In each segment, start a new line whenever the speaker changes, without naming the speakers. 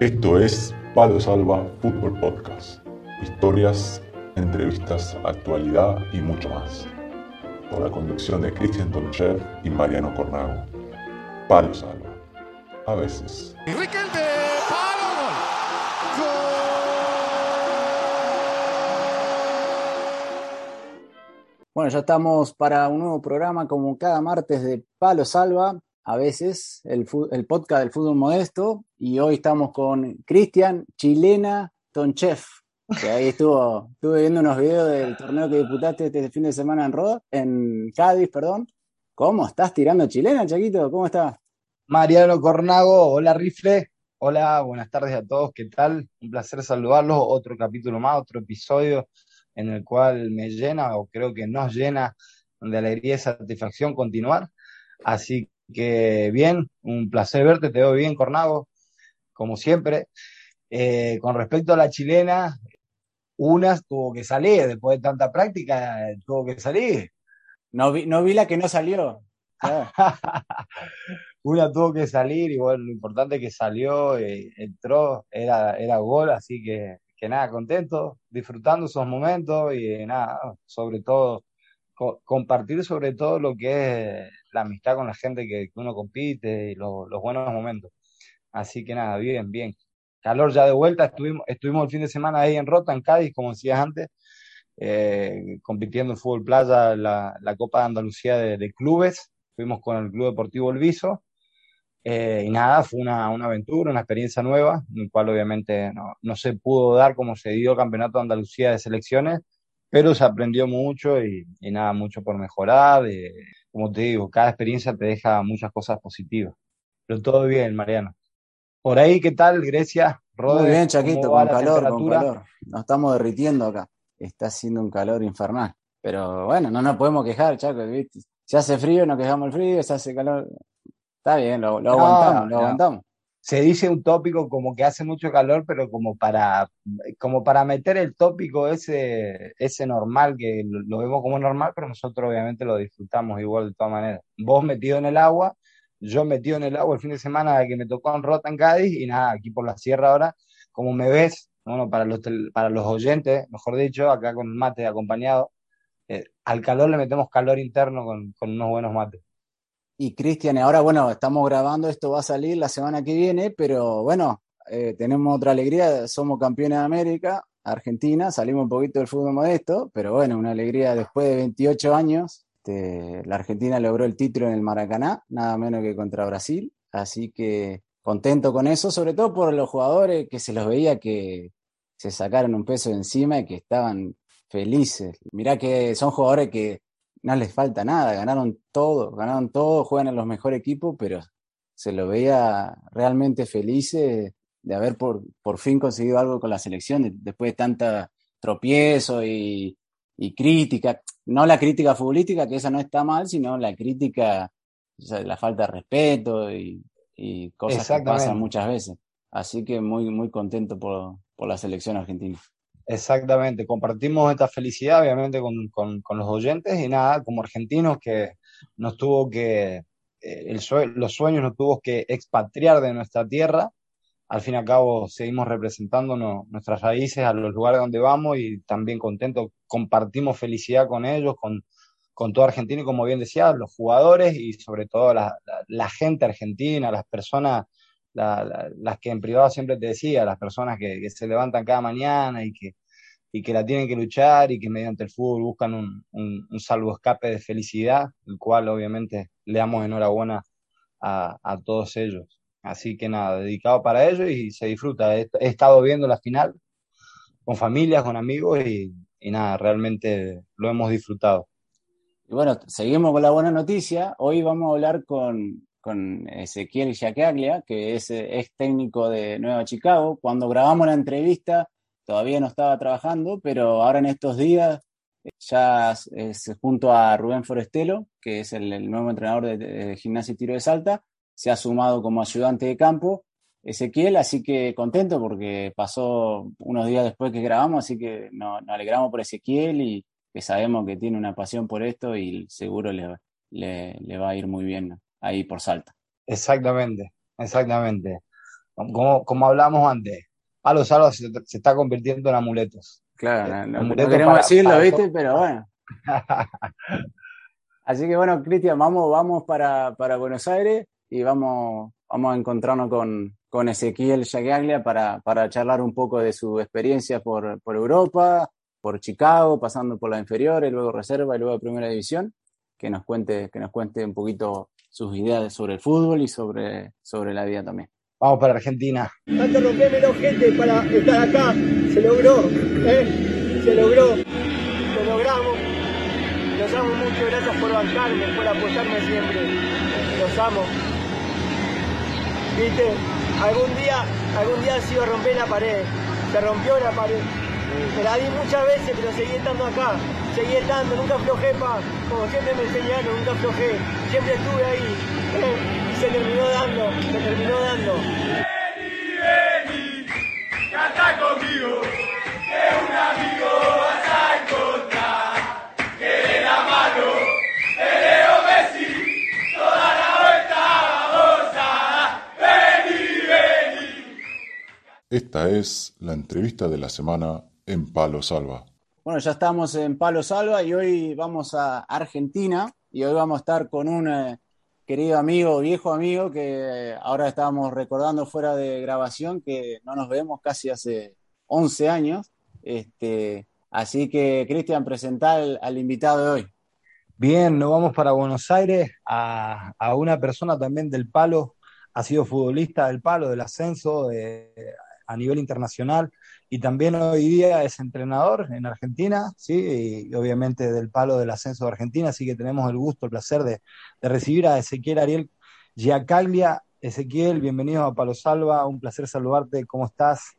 Esto es Palo Salva Fútbol Podcast. Historias, entrevistas, actualidad y mucho más. Con la conducción de Cristian Tonchev y Mariano Cornago. Palo Salva. A veces.
Bueno, ya estamos para un nuevo programa como cada martes de Palo Salva, a veces el, podcast del fútbol modesto, y hoy estamos con Cristian Chilena Tonchef, que ahí estuvo, estuve viendo unos videos del torneo que disputaste este fin de semana en Roda, en Cádiz, perdón. ¿Cómo estás tirando chilena, Chaquito? ¿Cómo estás?
Mariano Cornago, hola Rifle, hola, buenas tardes a todos, ¿qué tal? Un placer saludarlos, otro capítulo más, otro episodio en el cual me llena o creo que nos llena de alegría y satisfacción continuar. Así que bien, un placer verte, te veo bien, Cornago, como siempre. Eh, con respecto a la chilena, una tuvo que salir, después de tanta práctica, tuvo que salir.
No vi, no vi la que no salió.
una tuvo que salir y bueno, lo importante es que salió, eh, entró, era, era gol, así que que nada, contento, disfrutando esos momentos y nada, sobre todo, compartir sobre todo lo que es la amistad con la gente que, uno compite y los buenos momentos. Así que nada, bien, bien. Calor ya de vuelta, estuvimos, estuvimos el fin de semana ahí en Rota, en Cádiz, como decías antes, eh, compitiendo en fútbol playa, la, Copa de Andalucía de, clubes. Fuimos con el Club Deportivo El Viso eh, y nada, fue una, una, aventura, una experiencia nueva, en la cual obviamente no, no, se pudo dar como se dio el Campeonato de Andalucía de Selecciones, pero se aprendió mucho y, y nada, mucho por mejorar. Eh, como te digo, cada experiencia te deja muchas cosas positivas. Pero todo bien, Mariano. Por ahí, ¿qué tal, Grecia?
Muy bien, Chaquito, con calor, con calor. Nos estamos derritiendo acá. Está haciendo un calor infernal. Pero bueno, no nos podemos quejar, Chaco. ¿viste? Se hace frío, nos quejamos el frío, se hace calor. Está bien, lo, aguantamos, lo aguantamos.
Se dice un tópico como que hace mucho calor, pero como para, como para meter el tópico ese, ese normal, que lo, vemos como normal, pero nosotros obviamente lo disfrutamos igual de todas maneras. Vos metido en el agua, yo metido en el agua el fin de semana que me tocó en Rota en Cádiz, y nada, aquí por la sierra ahora, como me ves, bueno, para los, para los oyentes, mejor dicho, acá con mate acompañado, eh, al calor le metemos calor interno con, con unos buenos mates.
Y Cristian, ahora bueno, estamos grabando, esto va a salir la semana que viene, pero bueno, eh, tenemos otra alegría, somos campeones de América, Argentina, salimos un poquito del fútbol modesto, pero bueno, una alegría después de 28 años, este, la Argentina logró el título en el Maracaná, nada menos que contra Brasil, así que contento con eso, sobre todo por los jugadores que se los veía que se sacaron un peso de encima y que estaban felices. Mirá que son jugadores que no les falta nada, ganaron todo, ganaron todo, juegan en los mejores equipos, pero se lo veía realmente felices de haber por, por fin conseguido algo con la selección después de tanta tropiezo y, crítica, no la crítica futbolística, que esa no está mal, sino la crítica, la falta de respeto y, cosas que pasan muchas veces. Así que muy, muy contento por, por la selección argentina.
Exactamente, compartimos esta felicidad obviamente con, con, los oyentes y nada, como argentinos que nos tuvo que, eh, el los sueños nos tuvo que expatriar de nuestra tierra, al fin y al cabo seguimos representando nuestras raíces a los lugares donde vamos y también contentos, compartimos felicidad con ellos, con, con todo Argentina y como bien decía, los jugadores y sobre todo la, la, gente argentina, las personas las que en privado siempre te decía, las personas que, se levantan cada mañana y que, y que la tienen que luchar y que mediante el fútbol buscan un, un, salvo escape de felicidad, el cual obviamente le damos enhorabuena a, a, todos ellos. Así que nada, dedicado para ellos y se disfruta. He, estado viendo la final con familias, con amigos y, y nada, realmente lo hemos disfrutado.
Y bueno, seguimos con la buena noticia. Hoy vamos a hablar con, con Ezequiel Giacaglia, que es ex técnico de Nueva Chicago. Cuando grabamos la entrevista todavía no estaba trabajando, pero ahora en estos días eh, ya es junto a Rubén Forestelo, que es el, nuevo entrenador de, gimnasia y tiro de salta, se ha sumado como ayudante de campo Ezequiel, así que contento porque pasó unos días después que grabamos, así que nos, alegramos por Ezequiel y que sabemos que tiene una pasión por esto y seguro le, le va a ir muy bien ahí por Salta.
Exactamente, exactamente. como, como hablamos antes, Palo Salva se, se, está convirtiendo en amuletos.
Claro, no, no queremos decirlo, ¿viste? Pero bueno. Así que bueno, Cristian, vamos, vamos para, para, Buenos Aires y vamos, vamos a encontrarnos con, con Ezequiel Yagaglia para, para charlar un poco de su experiencia por, por Europa, por Chicago, pasando por la inferiores, luego reserva y luego primera división, que nos cuente, que nos cuente un poquito sus ideas sobre el fútbol y sobre, sobre la vida también.
Vamos para Argentina.
Tanto rompémelo, gente, para estar acá. Se logró, ¿eh? Se logró. Lo logramos. Los amo mucho, gracias por bancarme, por apoyarme siempre. Los amo. Viste, algún día, algún día se iba a romper la pared. Se rompió la pared. Me la di muchas veces, pero seguí estando acá. Seguí estando, nunca aflojé, pa. Como siempre me enseñaron, nunca aflojé. Siempre estuve ahí. ¿eh? Y se terminó dando, se terminó dando.
Vení, vení, canta conmigo, que un amigo vas a encontrar. Que de la mano de Leo Messi, toda la vuelta vamos a dar. Vení, vení.
Esta es la entrevista de la semana en Palo Salva.
Bueno, ya estamos en Palo Salva y hoy vamos a Argentina y hoy vamos a estar con un eh, querido amigo, viejo amigo que ahora estábamos recordando fuera de grabación que no nos vemos casi hace 11 años. Este, así que, Cristian, presenta al, al, invitado de hoy.
Bien, nos vamos para Buenos Aires a, a, una persona también del palo, ha sido futbolista del palo, del ascenso de, a nivel internacional y también hoy día es entrenador en Argentina, ¿sí? y obviamente del palo del ascenso de Argentina, así que tenemos el gusto, el placer de, recibir a Ezequiel Ariel Giacaglia. Ezequiel, bienvenido a Palo Salva, un placer saludarte, ¿cómo estás?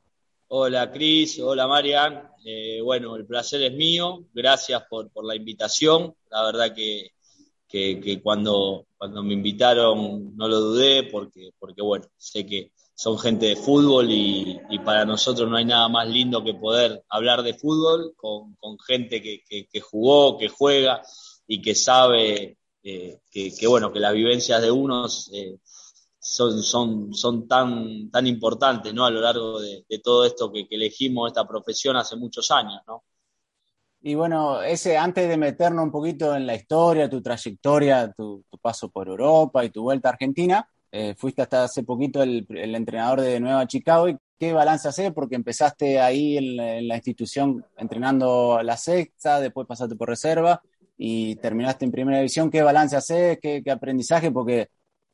Hola Cris, hola Marian, eh, bueno, el placer es mío, gracias por, por la invitación, la verdad que, que, cuando, cuando me invitaron no lo dudé porque, porque bueno, sé que son gente de fútbol y, y, para nosotros no hay nada más lindo que poder hablar de fútbol con, con gente que, que, que, jugó, que juega y que sabe eh, que, bueno, que las vivencias de unos eh, son, son, son tan, tan importantes ¿no? a lo largo de, de todo esto que, elegimos esta profesión hace muchos años. ¿no?
Y bueno, ese antes de meternos un poquito en la historia, tu trayectoria, tu, paso por Europa y tu vuelta a Argentina, eh, fuiste hasta hace poquito el, entrenador de Nueva Chicago. ¿Y qué balance haces? Porque empezaste ahí en, en, la institución entrenando la sexta, después pasaste por reserva y terminaste en primera división. ¿Qué balance haces? ¿Qué, qué aprendizaje? Porque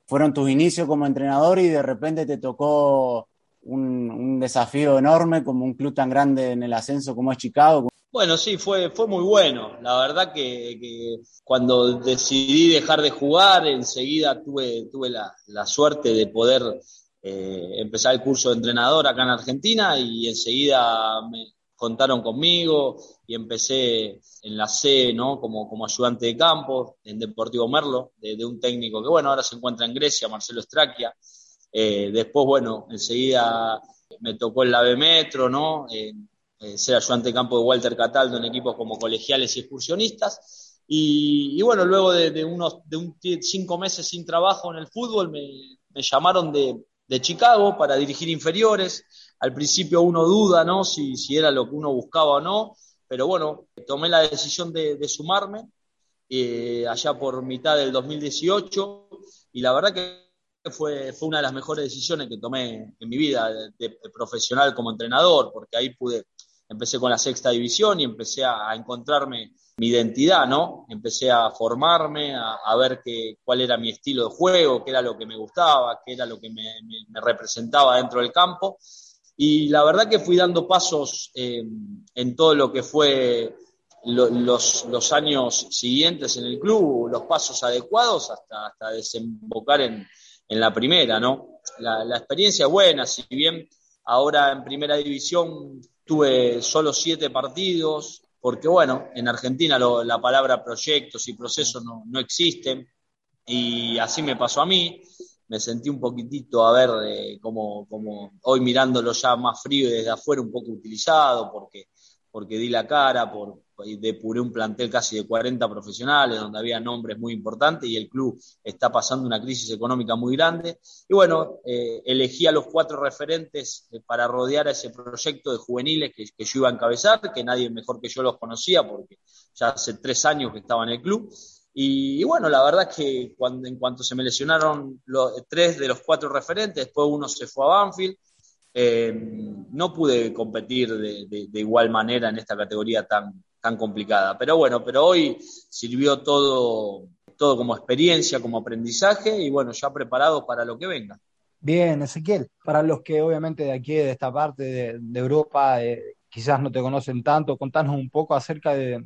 fueron tus inicios como entrenador y de repente te tocó un, un, desafío enorme como un club tan grande en el ascenso como es Chicago.
Bueno, sí, fue, fue muy bueno. La verdad que, cuando decidí dejar de jugar, enseguida tuve, tuve la, la suerte de poder eh, empezar el curso de entrenador acá en Argentina y enseguida me contaron conmigo y empecé en la C, ¿no? Como, como ayudante de campo en Deportivo Merlo, de, un técnico que, bueno, ahora se encuentra en Grecia, Marcelo Straquia. Eh, después, bueno, enseguida me tocó el AVE Metro, ¿no? Eh, ser ayudante de campo de Walter Cataldo en equipos como colegiales y excursionistas. Y, y bueno, luego de, de, unos de un, cinco meses sin trabajo en el fútbol, me, me llamaron de, de, Chicago para dirigir inferiores. Al principio uno duda, ¿no? Si, si era lo que uno buscaba o no, pero bueno, tomé la decisión de, de sumarme eh, allá por mitad del 2018 y la verdad que fue, fue una de las mejores decisiones que tomé en mi vida de, de profesional como entrenador, porque ahí pude empecé con la sexta división y empecé a, a encontrarme mi identidad, ¿no? Empecé a formarme, a, ver qué, cuál era mi estilo de juego, qué era lo que me gustaba, qué era lo que me, representaba dentro del campo. Y la verdad que fui dando pasos eh, en todo lo que fue lo, los, años siguientes en el club, los pasos adecuados hasta, hasta desembocar en, en la primera, ¿no? La, la experiencia buena, si bien ahora en primera división tuve solo siete partidos, porque bueno, en Argentina la palabra proyectos y procesos no, no, existen, y así me pasó a mí, me sentí un poquitito, a ver, eh, como, como hoy mirándolo ya más frío y desde afuera un poco utilizado, porque, porque di la cara, por, depuré un plantel casi de 40 profesionales, donde había nombres muy importantes y el club está pasando una crisis económica muy grande. Y bueno, eh, elegí a los cuatro referentes eh, para rodear a ese proyecto de juveniles que, que, yo iba a encabezar, que nadie mejor que yo los conocía, porque ya hace tres años que estaba en el club. Y, bueno, la verdad es que cuando, en cuanto se me lesionaron los, tres de los cuatro referentes, después uno se fue a Banfield, eh, no pude competir de, igual manera en esta categoría tan, tan complicada. Pero bueno, pero hoy sirvió todo, todo como experiencia, como aprendizaje y bueno, ya preparado para lo que venga.
Bien, Ezequiel, para los que obviamente de aquí, de esta parte de, Europa, eh, quizás no te conocen tanto, contanos un poco acerca de,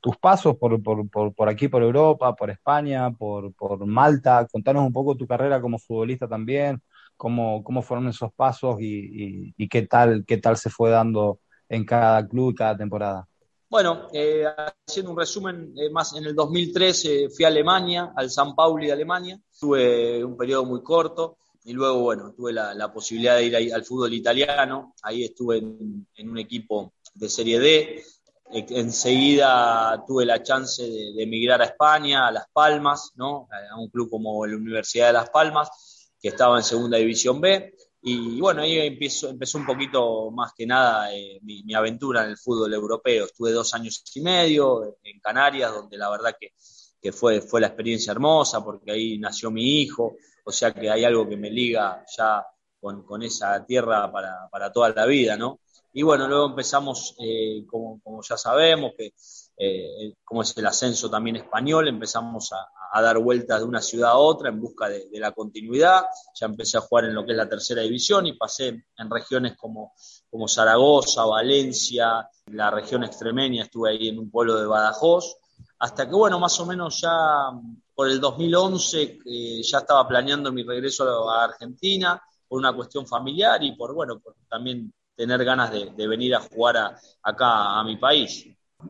tus pasos por, por, por, aquí, por Europa, por España, por, por Malta, contanos un poco tu carrera como futbolista también, cómo, cómo fueron esos pasos y, y, qué, tal, qué tal se fue dando en cada club y cada temporada.
Bueno, eh, haciendo un resumen, eh, más en el 2013 fui a Alemania, al San Pauli de Alemania, tuve un periodo muy corto y luego, bueno, tuve la, la posibilidad de ir al fútbol italiano, ahí estuve en, en, un equipo de Serie D, eh, enseguida tuve la chance de, de, emigrar a España, a Las Palmas, ¿no? a un club como la Universidad de Las Palmas, que estaba en Segunda División B. Y bueno, ahí empezó, un poquito más que nada eh, mi, mi, aventura en el fútbol europeo. Estuve dos años y medio en Canarias, donde la verdad que, que fue, fue la experiencia hermosa, porque ahí nació mi hijo, o sea que hay algo que me liga ya con, con esa tierra para, para, toda la vida, ¿no? Y bueno, luego empezamos, eh, como, como, ya sabemos, que eh, como es el ascenso también español, empezamos a, a, dar vueltas de una ciudad a otra en busca de, de, la continuidad. Ya empecé a jugar en lo que es la tercera división y pasé en regiones como, como Zaragoza, Valencia, la región extremeña, estuve ahí en un pueblo de Badajoz, hasta que, bueno, más o menos ya por el 2011 eh, ya estaba planeando mi regreso a Argentina por una cuestión familiar y por, bueno, por también tener ganas de, de venir a jugar a, acá a mi país.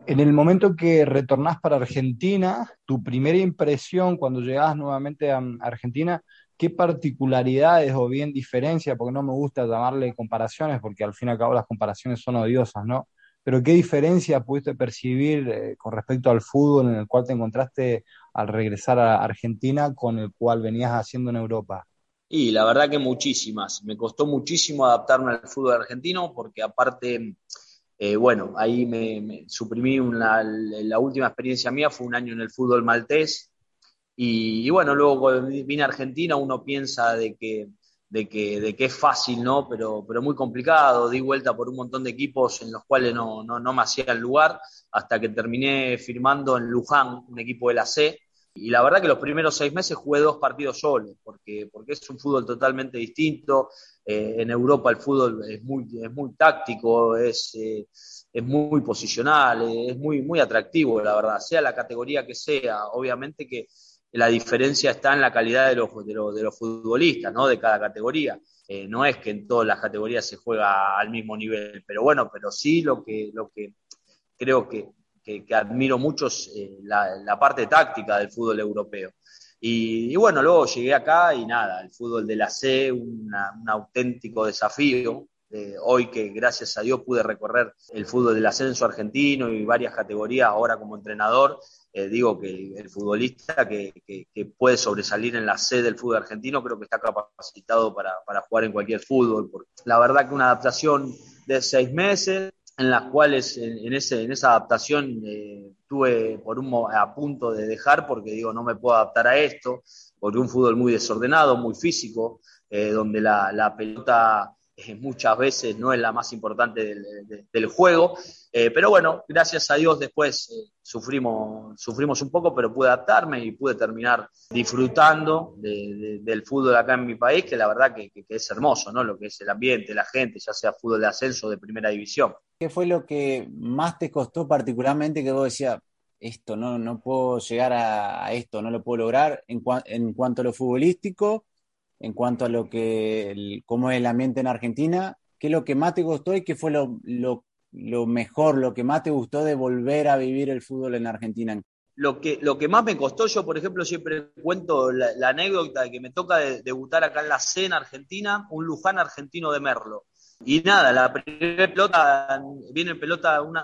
En el momento que retornás para Argentina, tu primera impresión cuando llegás nuevamente a Argentina, ¿qué particularidades o bien diferencias, porque no me gusta llamarle comparaciones, porque al fin y al cabo las comparaciones son odiosas, ¿no? Pero ¿qué diferencia pudiste percibir eh, con respecto al fútbol en el cual te encontraste al regresar a Argentina con el cual venías haciendo en Europa?
Y la verdad que muchísimas. Me costó muchísimo adaptarme al fútbol argentino porque aparte eh, bueno, ahí me, suprimí la última experiencia mía, fue un año en el fútbol maltés. Y, bueno, luego vine a Argentina uno piensa de que, de que, de que es fácil, ¿no? Pero, pero muy complicado. Di vuelta por un montón de equipos en los cuales no, no, no me hacía el lugar, hasta que terminé firmando en Luján, un equipo de la C. Y la verdad que los primeros seis meses jugué dos partidos solo, porque, porque es un fútbol totalmente distinto, eh, en Europa el fútbol es muy, es muy táctico, es, eh, es muy posicional, es muy, muy atractivo, la verdad, sea la categoría que sea. Obviamente que la diferencia está en la calidad de los, de los, de los futbolistas, ¿no? De cada categoría. Eh, no es que en todas las categorías se juega al mismo nivel, pero bueno, pero sí lo que, lo que creo que, que, que admiro mucho eh, la, la parte táctica del fútbol europeo. Y, y, bueno, luego llegué acá y nada, el fútbol de la C, una, un auténtico desafío. Eh, hoy que gracias a Dios pude recorrer el fútbol del ascenso argentino y varias categorías ahora como entrenador, eh, digo que el, futbolista que, que, que, puede sobresalir en la C del fútbol argentino creo que está capacitado para, para jugar en cualquier fútbol. Porque la verdad que una adaptación de seis meses, en las cuales en, en, ese, en esa adaptación eh, tuve por un a punto de dejar porque digo no me puedo adaptar a esto, porque un fútbol muy desordenado, muy físico, eh, donde la, la pelota eh, muchas veces no es la más importante del, juego, eh, pero bueno, gracias a Dios después eh, sufrimos, sufrimos un poco, pero pude adaptarme y pude terminar disfrutando de, de, del fútbol acá en mi país, que la verdad que, que, que es hermoso, ¿no? Lo que es el ambiente, la gente, ya sea fútbol de ascenso de primera división.
¿Qué fue lo que más te costó particularmente que vos decías, esto no, no puedo llegar a, a esto, no lo puedo lograr en, cua en, cuanto a lo futbolístico, en cuanto a lo que, el, cómo es el ambiente en Argentina? ¿Qué es lo que más te costó y qué fue lo, lo, lo mejor, lo que más te gustó de volver a vivir el fútbol en Argentina?
Lo que, lo que más me costó, yo por ejemplo siempre cuento la, anécdota de que me toca de, debutar acá en la C en Argentina, un Luján argentino de Merlo. Y nada, la primera pelota, viene pelota, un,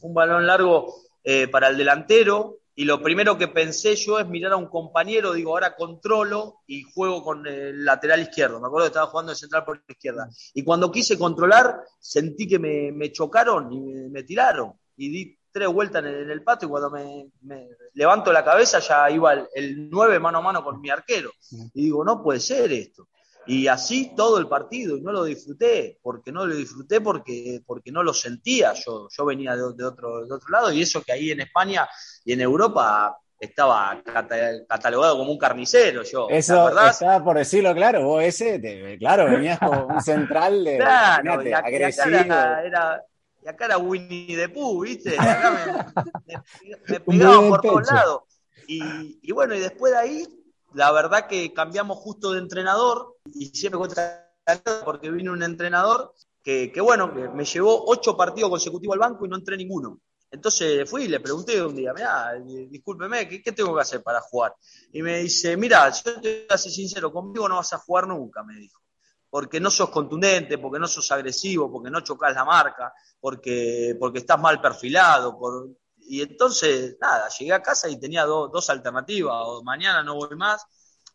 un, balón largo eh, para el delantero, y lo primero que pensé yo es mirar a un compañero, digo, ahora controlo y juego con el lateral izquierdo. Me acuerdo que estaba jugando de central por la izquierda. Y cuando quise controlar, sentí que me, chocaron y me, tiraron. Y di tres vueltas en el, patio y cuando me, levanto la cabeza ya iba el, el 9 mano a mano con mi arquero. Y digo, no puede ser esto. Y así todo el partido, y no lo disfruté, porque no lo disfruté porque, porque no lo sentía, yo, yo venía de, otro, de otro lado, y eso que ahí en España y en Europa estaba catalogado como un carnicero, yo.
Eso estaba por decirlo claro, vos ese, claro, venías como un central de,
claro, y acá, era, y acá era Winnie the Pooh, ¿viste? Y acá me, pegaban por todos lados. Y, y bueno, y después de ahí la verdad que cambiamos justo de entrenador y siempre cuenta porque vino un entrenador que, bueno, me llevó ocho partidos consecutivos al banco y no entré ninguno. Entonces fui y le pregunté un día, mira, discúlpeme, ¿qué, tengo que hacer para jugar? Y me dice, mira, yo te voy a ser sincero, conmigo no vas a jugar nunca, me dijo. Porque no sos contundente, porque no sos agresivo, porque no chocas la marca, porque, porque estás mal perfilado, por, y entonces, nada, llegué a casa y tenía dos alternativas, o mañana no voy más,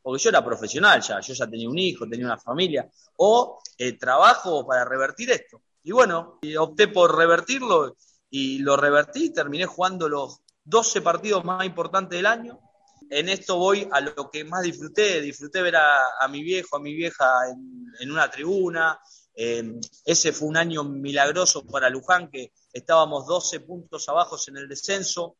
porque yo era profesional ya, yo ya tenía un hijo, tenía una familia, o eh, trabajo para revertir esto. Y bueno, opté por revertirlo y lo revertí, terminé jugando los 12 partidos más importantes del año. En esto voy a lo que más disfruté, disfruté ver a, mi viejo, a mi vieja en, una tribuna. ese fue un año milagroso para Luján, que estábamos 12 puntos abajo en el descenso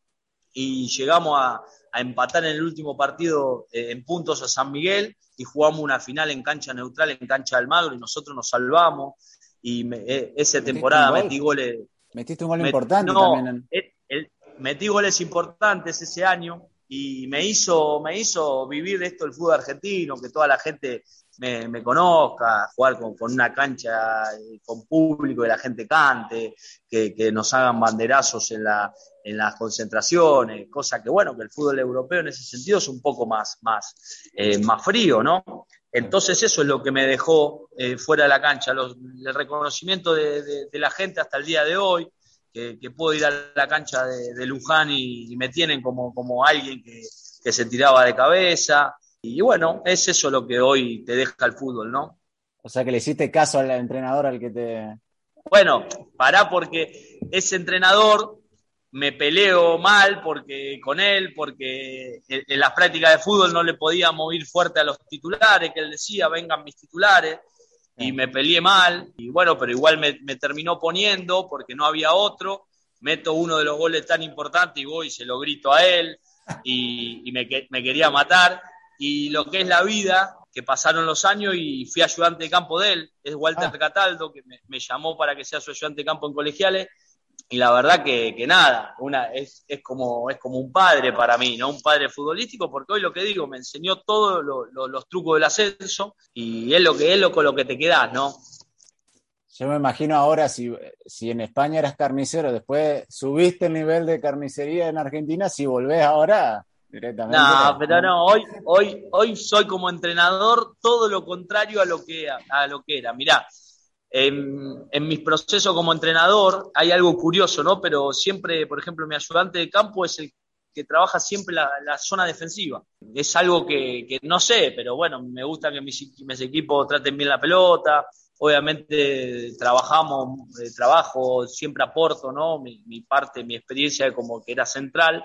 y llegamos a, empatar en el último partido eh, en puntos a San Miguel y jugamos una final en cancha neutral, en cancha del Magro y nosotros nos salvamos y eh, esa temporada metí goles.
Metiste un gol importante también.
metí goles importantes ese año y me hizo, me hizo vivir esto el fútbol argentino, que toda la gente me, conozca, jugar con, una cancha eh, con público, que la gente cante, que, nos hagan banderazos en, la, en las concentraciones, cosa que bueno, que el fútbol europeo en ese sentido es un poco más, más, eh, más frío, ¿no? Entonces eso es lo que me dejó eh, fuera de la cancha, el reconocimiento de, la gente hasta el día de hoy, que, puedo ir a la cancha de, Luján y, me tienen como, como alguien que, que se tiraba de cabeza, y bueno, es eso lo que hoy te deja el fútbol, ¿no?
O sea que le hiciste caso al entrenador al que te.
Bueno, pará porque ese entrenador me peleo mal porque con él, porque en las prácticas de fútbol no le podíamos ir fuerte a los titulares, que él decía, vengan mis titulares, y me peleé mal, y bueno, pero igual me, terminó poniendo porque no había otro, meto uno de los goles tan importantes y voy y se lo grito a él, y, me, me quería matar, y lo que es la vida, que pasaron los años y fui ayudante de campo de él, es Walter ah. Cataldo, que me, llamó para que sea su ayudante de campo en colegiales, y la verdad que, nada, una, es, es, como, es como un padre para mí, ¿no? Un padre futbolístico, porque hoy lo que digo, me enseñó todos los trucos del ascenso, y es lo que es lo con lo que te quedas, ¿no?
Yo me imagino ahora, si, si en España eras carnicero, después subiste el nivel de carnicería en Argentina, si volvés ahora,
no, pero no, hoy, hoy, hoy soy como entrenador todo lo contrario a lo que, a, lo que era. Mirá, en, mis procesos como entrenador hay algo curioso, ¿no? Pero siempre, por ejemplo, mi ayudante de campo es el que trabaja siempre la, zona defensiva. Es algo que, no sé, pero bueno, me gusta que mis, equipos traten bien la pelota. Obviamente trabajamos, eh, trabajo, siempre aporto, ¿no? Mi, mi parte, mi experiencia como que era central,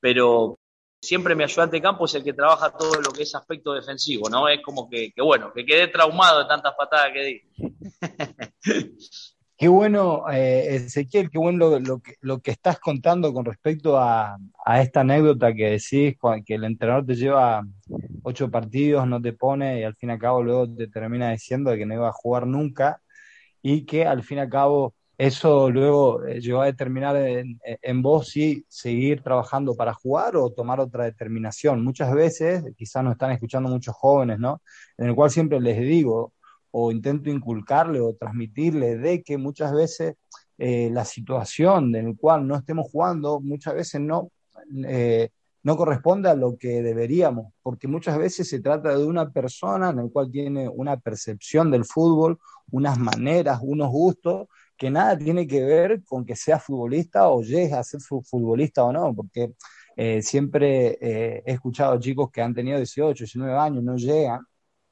pero siempre mi ayudante de campo es el que trabaja todo lo que es aspecto defensivo, ¿no? Es como que, bueno, que quedé traumado de tantas patadas que di.
Qué bueno, eh, Ezequiel, qué bueno lo, que, estás contando con respecto a, esta anécdota que decís, que el entrenador te lleva ocho partidos, no te pone y al fin y al cabo luego te termina diciendo que no iba a jugar nunca y que al fin y al cabo eso luego eh, llegó a determinar en, vos si seguir trabajando para jugar o tomar otra determinación. Muchas veces, quizás nos están escuchando muchos jóvenes, ¿no? En el cual siempre les digo o intento inculcarle o transmitirle de que muchas veces eh, la situación en la cual no estemos jugando, muchas veces no, eh, no corresponde a lo que deberíamos, porque muchas veces se trata de una persona en la cual tiene una percepción del fútbol, unas maneras, unos gustos, que nada tiene que ver con que sea futbolista o llegue a ser futbolista o no, porque eh, siempre eh, he escuchado chicos que han tenido 18, 19 años, no llegan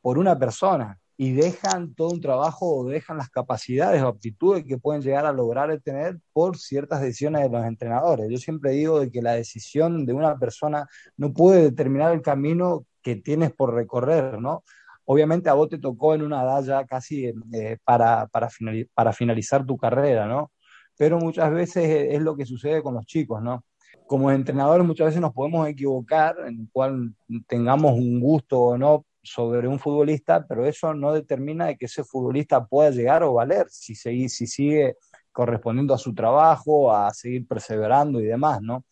por una persona y dejan todo un trabajo o dejan las capacidades o aptitudes que pueden llegar a lograr tener por ciertas decisiones de los entrenadores. Yo siempre digo de que la decisión de una persona no puede determinar el camino que tienes por recorrer, ¿no? Obviamente a vos te tocó en una edad ya casi eh, para, para, para finalizar tu carrera, ¿no? Pero muchas veces es lo que sucede con los chicos, ¿no? Como entrenadores muchas veces nos podemos equivocar en el cual tengamos un gusto o no sobre un futbolista, pero eso no determina de que ese futbolista pueda llegar o valer si, sigue, si sigue correspondiendo a su trabajo, a seguir perseverando y demás, ¿no?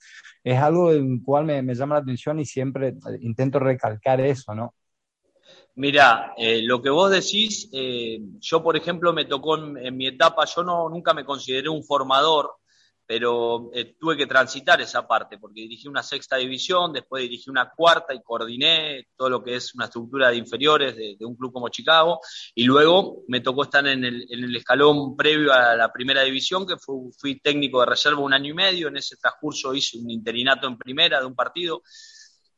Es algo en cual me, me llama la atención y siempre intento recalcar eso, ¿no?
Mira, eh, lo que vos decís, eh, yo por ejemplo me tocó en, mi etapa, yo no, nunca me consideré un formador, pero eh, tuve que transitar esa parte, porque dirigí una sexta división, después dirigí una cuarta y coordiné todo lo que es una estructura de inferiores de, un club como Chicago, y luego me tocó estar en el, en el escalón previo a la primera división, que fui técnico de reserva un año y medio, en ese transcurso hice un interinato en primera de un partido,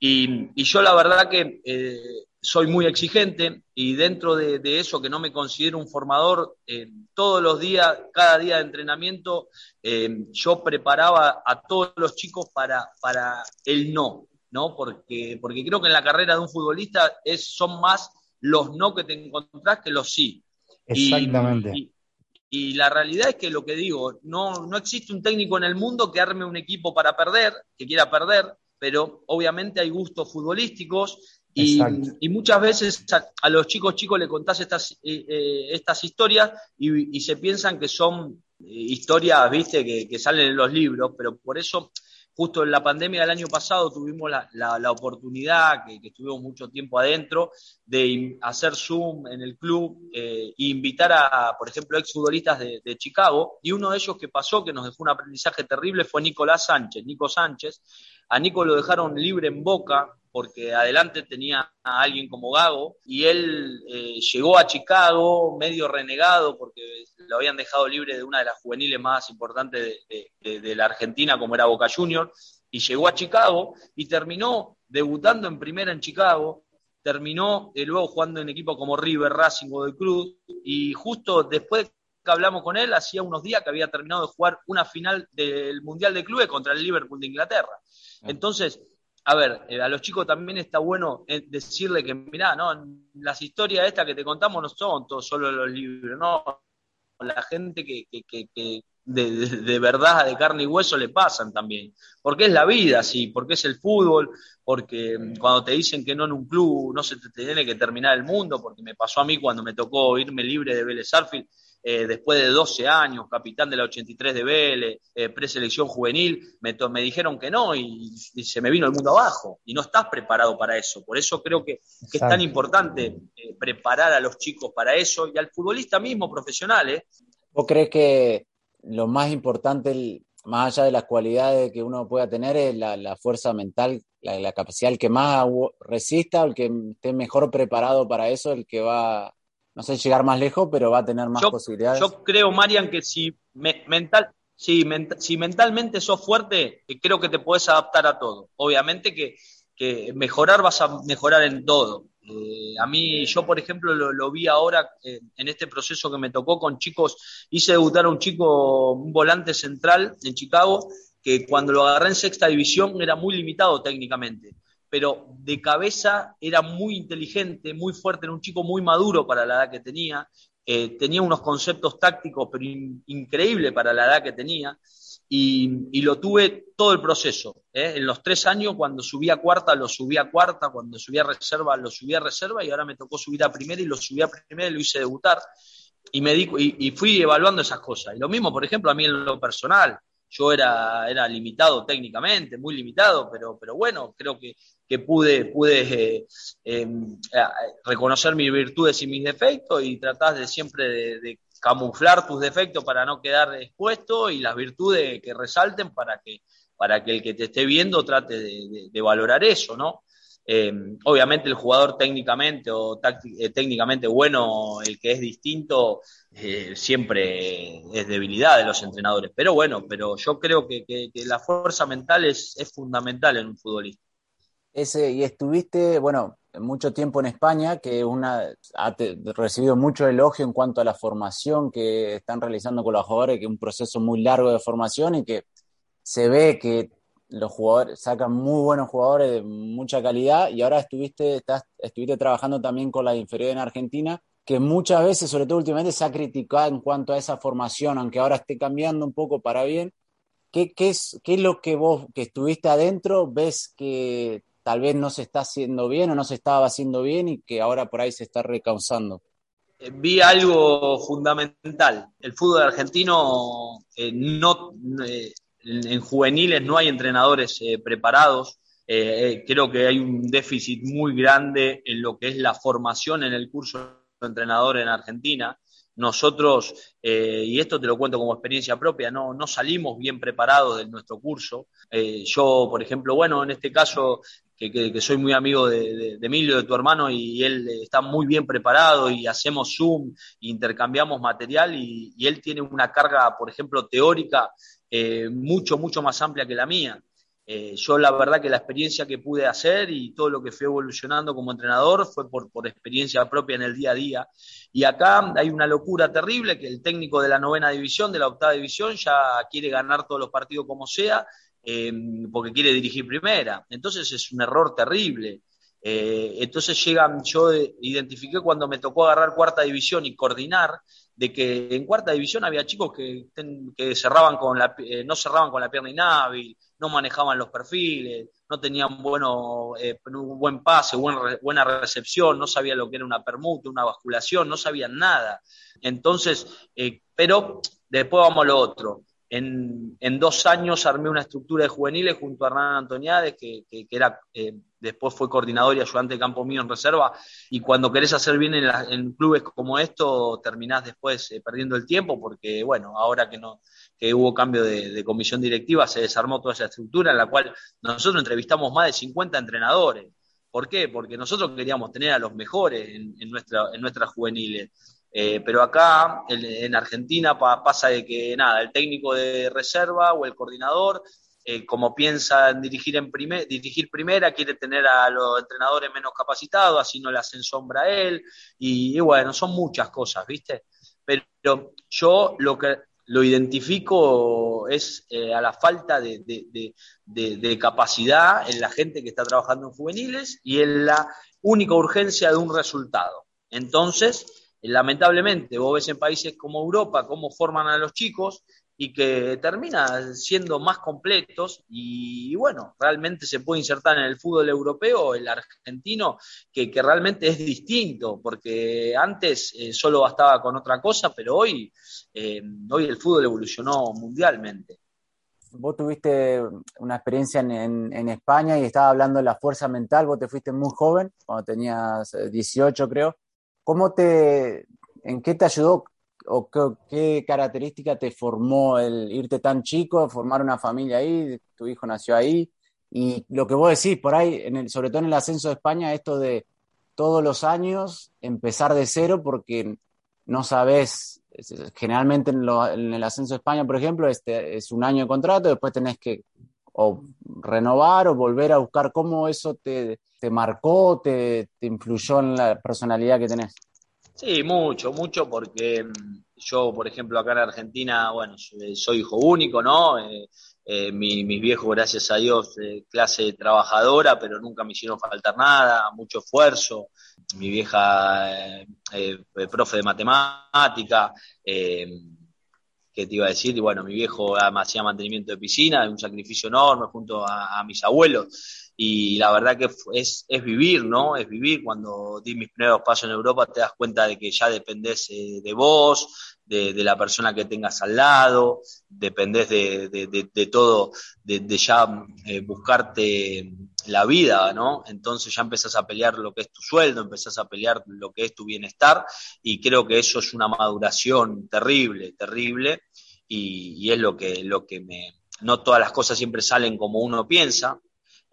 y, y yo la verdad que eh, soy muy exigente y dentro de, de, eso que no me considero un formador, eh, todos los días, cada día de entrenamiento, eh, yo preparaba a todos los chicos para, para el no, ¿no? Porque, porque creo que en la carrera de un futbolista es, son más los no que te encontrás que los sí.
Exactamente.
Y, y, y, la realidad es que lo que digo, no, no existe un técnico en el mundo que arme un equipo para perder, que quiera perder, pero obviamente hay gustos futbolísticos y, y, muchas veces a, a, los chicos chicos le contás estas, eh, eh, estas historias y, y, se piensan que son eh, historias, viste, que, que, salen en los libros, pero por eso, justo en la pandemia del año pasado tuvimos la, la, la oportunidad, que, que, estuvimos mucho tiempo adentro, de hacer Zoom en el club eh, e invitar a, por ejemplo, exfutbolistas de, de Chicago. Y uno de ellos que pasó, que nos dejó un aprendizaje terrible, fue Nicolás Sánchez, Nico Sánchez. A Nico lo dejaron libre en Boca, porque adelante tenía a alguien como Gago y él eh, llegó a Chicago medio renegado porque lo habían dejado libre de una de las juveniles más importantes de, de, de la Argentina como era Boca Junior y llegó a Chicago y terminó debutando en primera en Chicago, terminó luego jugando en equipos como River, Racing o del Cruz y justo después hablamos con él, hacía unos días que había terminado de jugar una final del Mundial de Clubes contra el Liverpool de Inglaterra. Entonces, a ver, eh, a los chicos también está bueno eh, decirle que, mirá, no, las historias estas que te contamos no son todos solo los libros, no, la gente que, que, que, que de, de, de, verdad, de carne y hueso le pasan también, porque es la vida, sí, porque es el fútbol, porque cuando te dicen que no en un club no se te tiene que terminar el mundo, porque me pasó a mí cuando me tocó irme libre de Vélez Arfield, eh, después de 12 años, capitán de la 83 de Vélez, eh, preselección juvenil, me, me, dijeron que no y, y, se me vino el mundo abajo. Y no estás preparado para eso. Por eso creo que, que es tan importante eh, preparar a los chicos para eso y al futbolista mismo profesional. ¿eh?
¿Vos crees que lo más importante, más allá de las cualidades que uno pueda tener, es la, la fuerza mental, la, la, capacidad, el que más resista, el que esté mejor preparado para eso, el que va no sé llegar más lejos, pero va a tener más
yo,
posibilidades.
Yo creo, Marian, que si, me, mental, si, ment, si, mentalmente sos fuerte, creo que te puedes adaptar a todo. Obviamente que, que mejorar vas a mejorar en todo. Eh, a mí, yo por ejemplo, lo, lo vi ahora eh, en este proceso que me tocó con chicos, hice debutar a un chico, un volante central en Chicago, que cuando lo agarré en sexta división era muy limitado técnicamente pero de cabeza era muy inteligente, muy fuerte, era un chico muy maduro para la edad que tenía, eh, tenía unos conceptos tácticos, pero in, increíble para la edad que tenía, y, lo tuve todo el proceso. ¿eh? En los tres años, cuando subía a cuarta, lo subía a cuarta, cuando subía a reserva, lo subía a reserva, y ahora me tocó subir a primera y lo subí a primera y lo hice debutar. Y, me di, y fui evaluando esas cosas. Y lo mismo, por ejemplo, a mí en lo personal yo era, era limitado técnicamente, muy limitado, pero, pero bueno, creo que, que pude, pude eh, eh, reconocer mis virtudes y mis defectos y tratar de siempre de, camuflar tus defectos para no quedar expuesto y las virtudes que resalten para que para que el que te esté viendo trate de, valorar eso, ¿no? Eh, obviamente el jugador técnicamente o eh, técnicamente bueno, el que es distinto, eh, siempre es debilidad de los entrenadores. Pero bueno, pero yo creo que, la fuerza mental es, es, fundamental en un futbolista.
Ese, y estuviste, bueno, mucho tiempo en España, que una, ha recibido mucho elogio en cuanto a la formación que están realizando con los jugadores, que es un proceso muy largo de formación y que se ve que los jugadores sacan muy buenos jugadores de mucha calidad y ahora estuviste, estás, estuviste trabajando también con la inferior en Argentina, que muchas veces, sobre todo últimamente, se ha criticado en cuanto a esa formación, aunque ahora esté cambiando un poco para bien. ¿Qué, qué es, qué es lo que vos que estuviste adentro ves que tal vez no se está haciendo bien o no se estaba haciendo bien y que ahora por ahí se está recausando?
Eh, vi algo fundamental. El fútbol argentino eh, no, eh, en juveniles no hay entrenadores preparados. creo que hay un déficit muy grande en lo que es la formación en el curso de entrenador en Argentina nosotros, y esto te lo cuento como experiencia propia, no, no salimos bien preparados de nuestro curso. Yo, por ejemplo, bueno, en este caso, que, que, soy muy amigo de, Emilio, de tu hermano, y, él está muy bien preparado y hacemos Zoom, intercambiamos material y, él tiene una carga, por ejemplo, teórica eh, mucho, mucho más amplia que la mía. Eh, yo la verdad que la experiencia que pude hacer y todo lo que fui evolucionando como entrenador fue por, por, experiencia propia en el día a día. Y acá hay una locura terrible que el técnico de la novena división, de la octava división, ya quiere ganar todos los partidos como sea, eh, porque quiere dirigir primera. Entonces es un error terrible. Eh, entonces llegan, yo identifiqué cuando me tocó agarrar cuarta división y coordinar, de que en cuarta división había chicos que, que cerraban con la, no cerraban con la pierna inhábil, no manejaban los perfiles, no tenían bueno, eh, un buen pase, buena recepción, no sabían lo que era una permuta, una basculación, no sabían nada. Entonces, eh, pero después vamos a lo otro. En, dos años armé una estructura de juveniles junto a Hernán Antoniades, que, era, eh, después fue coordinador y ayudante de campo mío en reserva, y cuando querés hacer bien en, clubes como esto, terminás después perdiendo el tiempo, porque bueno, ahora que no, que hubo cambio de, comisión directiva, se desarmó toda esa estructura en la cual nosotros entrevistamos más de 50 entrenadores. ¿Por qué? Porque nosotros queríamos tener a los mejores en, nuestra, en nuestras juveniles. Eh, pero acá, en, Argentina, pasa de que nada, el técnico de reserva o el coordinador, eh, como piensa en dirigir, en primer, dirigir primera, quiere tener a los entrenadores menos capacitados, así no le hacen sombra él. y bueno, son muchas cosas, ¿viste? Pero yo lo que lo identifico es eh, a la falta de, capacidad en la gente que está trabajando en juveniles y en la única urgencia de un resultado. Entonces, lamentablemente, vos ves en países como Europa cómo forman a los chicos y que termina siendo más completos y, bueno, realmente se puede insertar en el fútbol europeo, el argentino, que, realmente es distinto, porque antes eh, solo bastaba con otra cosa, pero hoy, eh, hoy el fútbol evolucionó mundialmente.
Vos tuviste una experiencia en, en, España y estaba hablando de la fuerza mental, vos te fuiste muy joven, cuando tenías 18 eh, creo. ¿Cómo te, en qué te ayudó o qué, característica te formó el irte tan chico, formar una familia ahí, tu hijo nació ahí? Y lo que vos decís, por ahí, sobre todo en el ascenso de España, esto de todos los años empezar de cero porque no sabes, generalmente en, el ascenso de España, por ejemplo, este es un año de contrato, después tenés que renovar o volver a buscar cómo eso te, te marcó, te, influyó en la personalidad que tenés.
Sí, mucho, mucho, porque mm, yo, por ejemplo, acá en Argentina, bueno, soy hijo único, ¿no? Eh, eh, mis viejos, gracias a Dios, clase trabajadora, pero nunca me hicieron faltar nada, mucho esfuerzo. Mi vieja, eh, profe de matemática, ¿qué te iba a decir? Y bueno, mi viejo hacía mantenimiento de piscina, un sacrificio enorme junto a mis abuelos y la verdad que es, es vivir, ¿no? Es vivir. Cuando di mis primeros pasos en Europa te das cuenta de que ya dependés eh, de vos, de, la persona que tengas al lado, dependés de, de, todo, de, ya eh, buscarte la vida, ¿no? Entonces ya empezás a pelear lo que es tu sueldo, empezás a pelear lo que es tu bienestar y creo que eso es una maduración terrible, terrible y, y es lo que, lo que me, no todas las cosas siempre salen como uno piensa,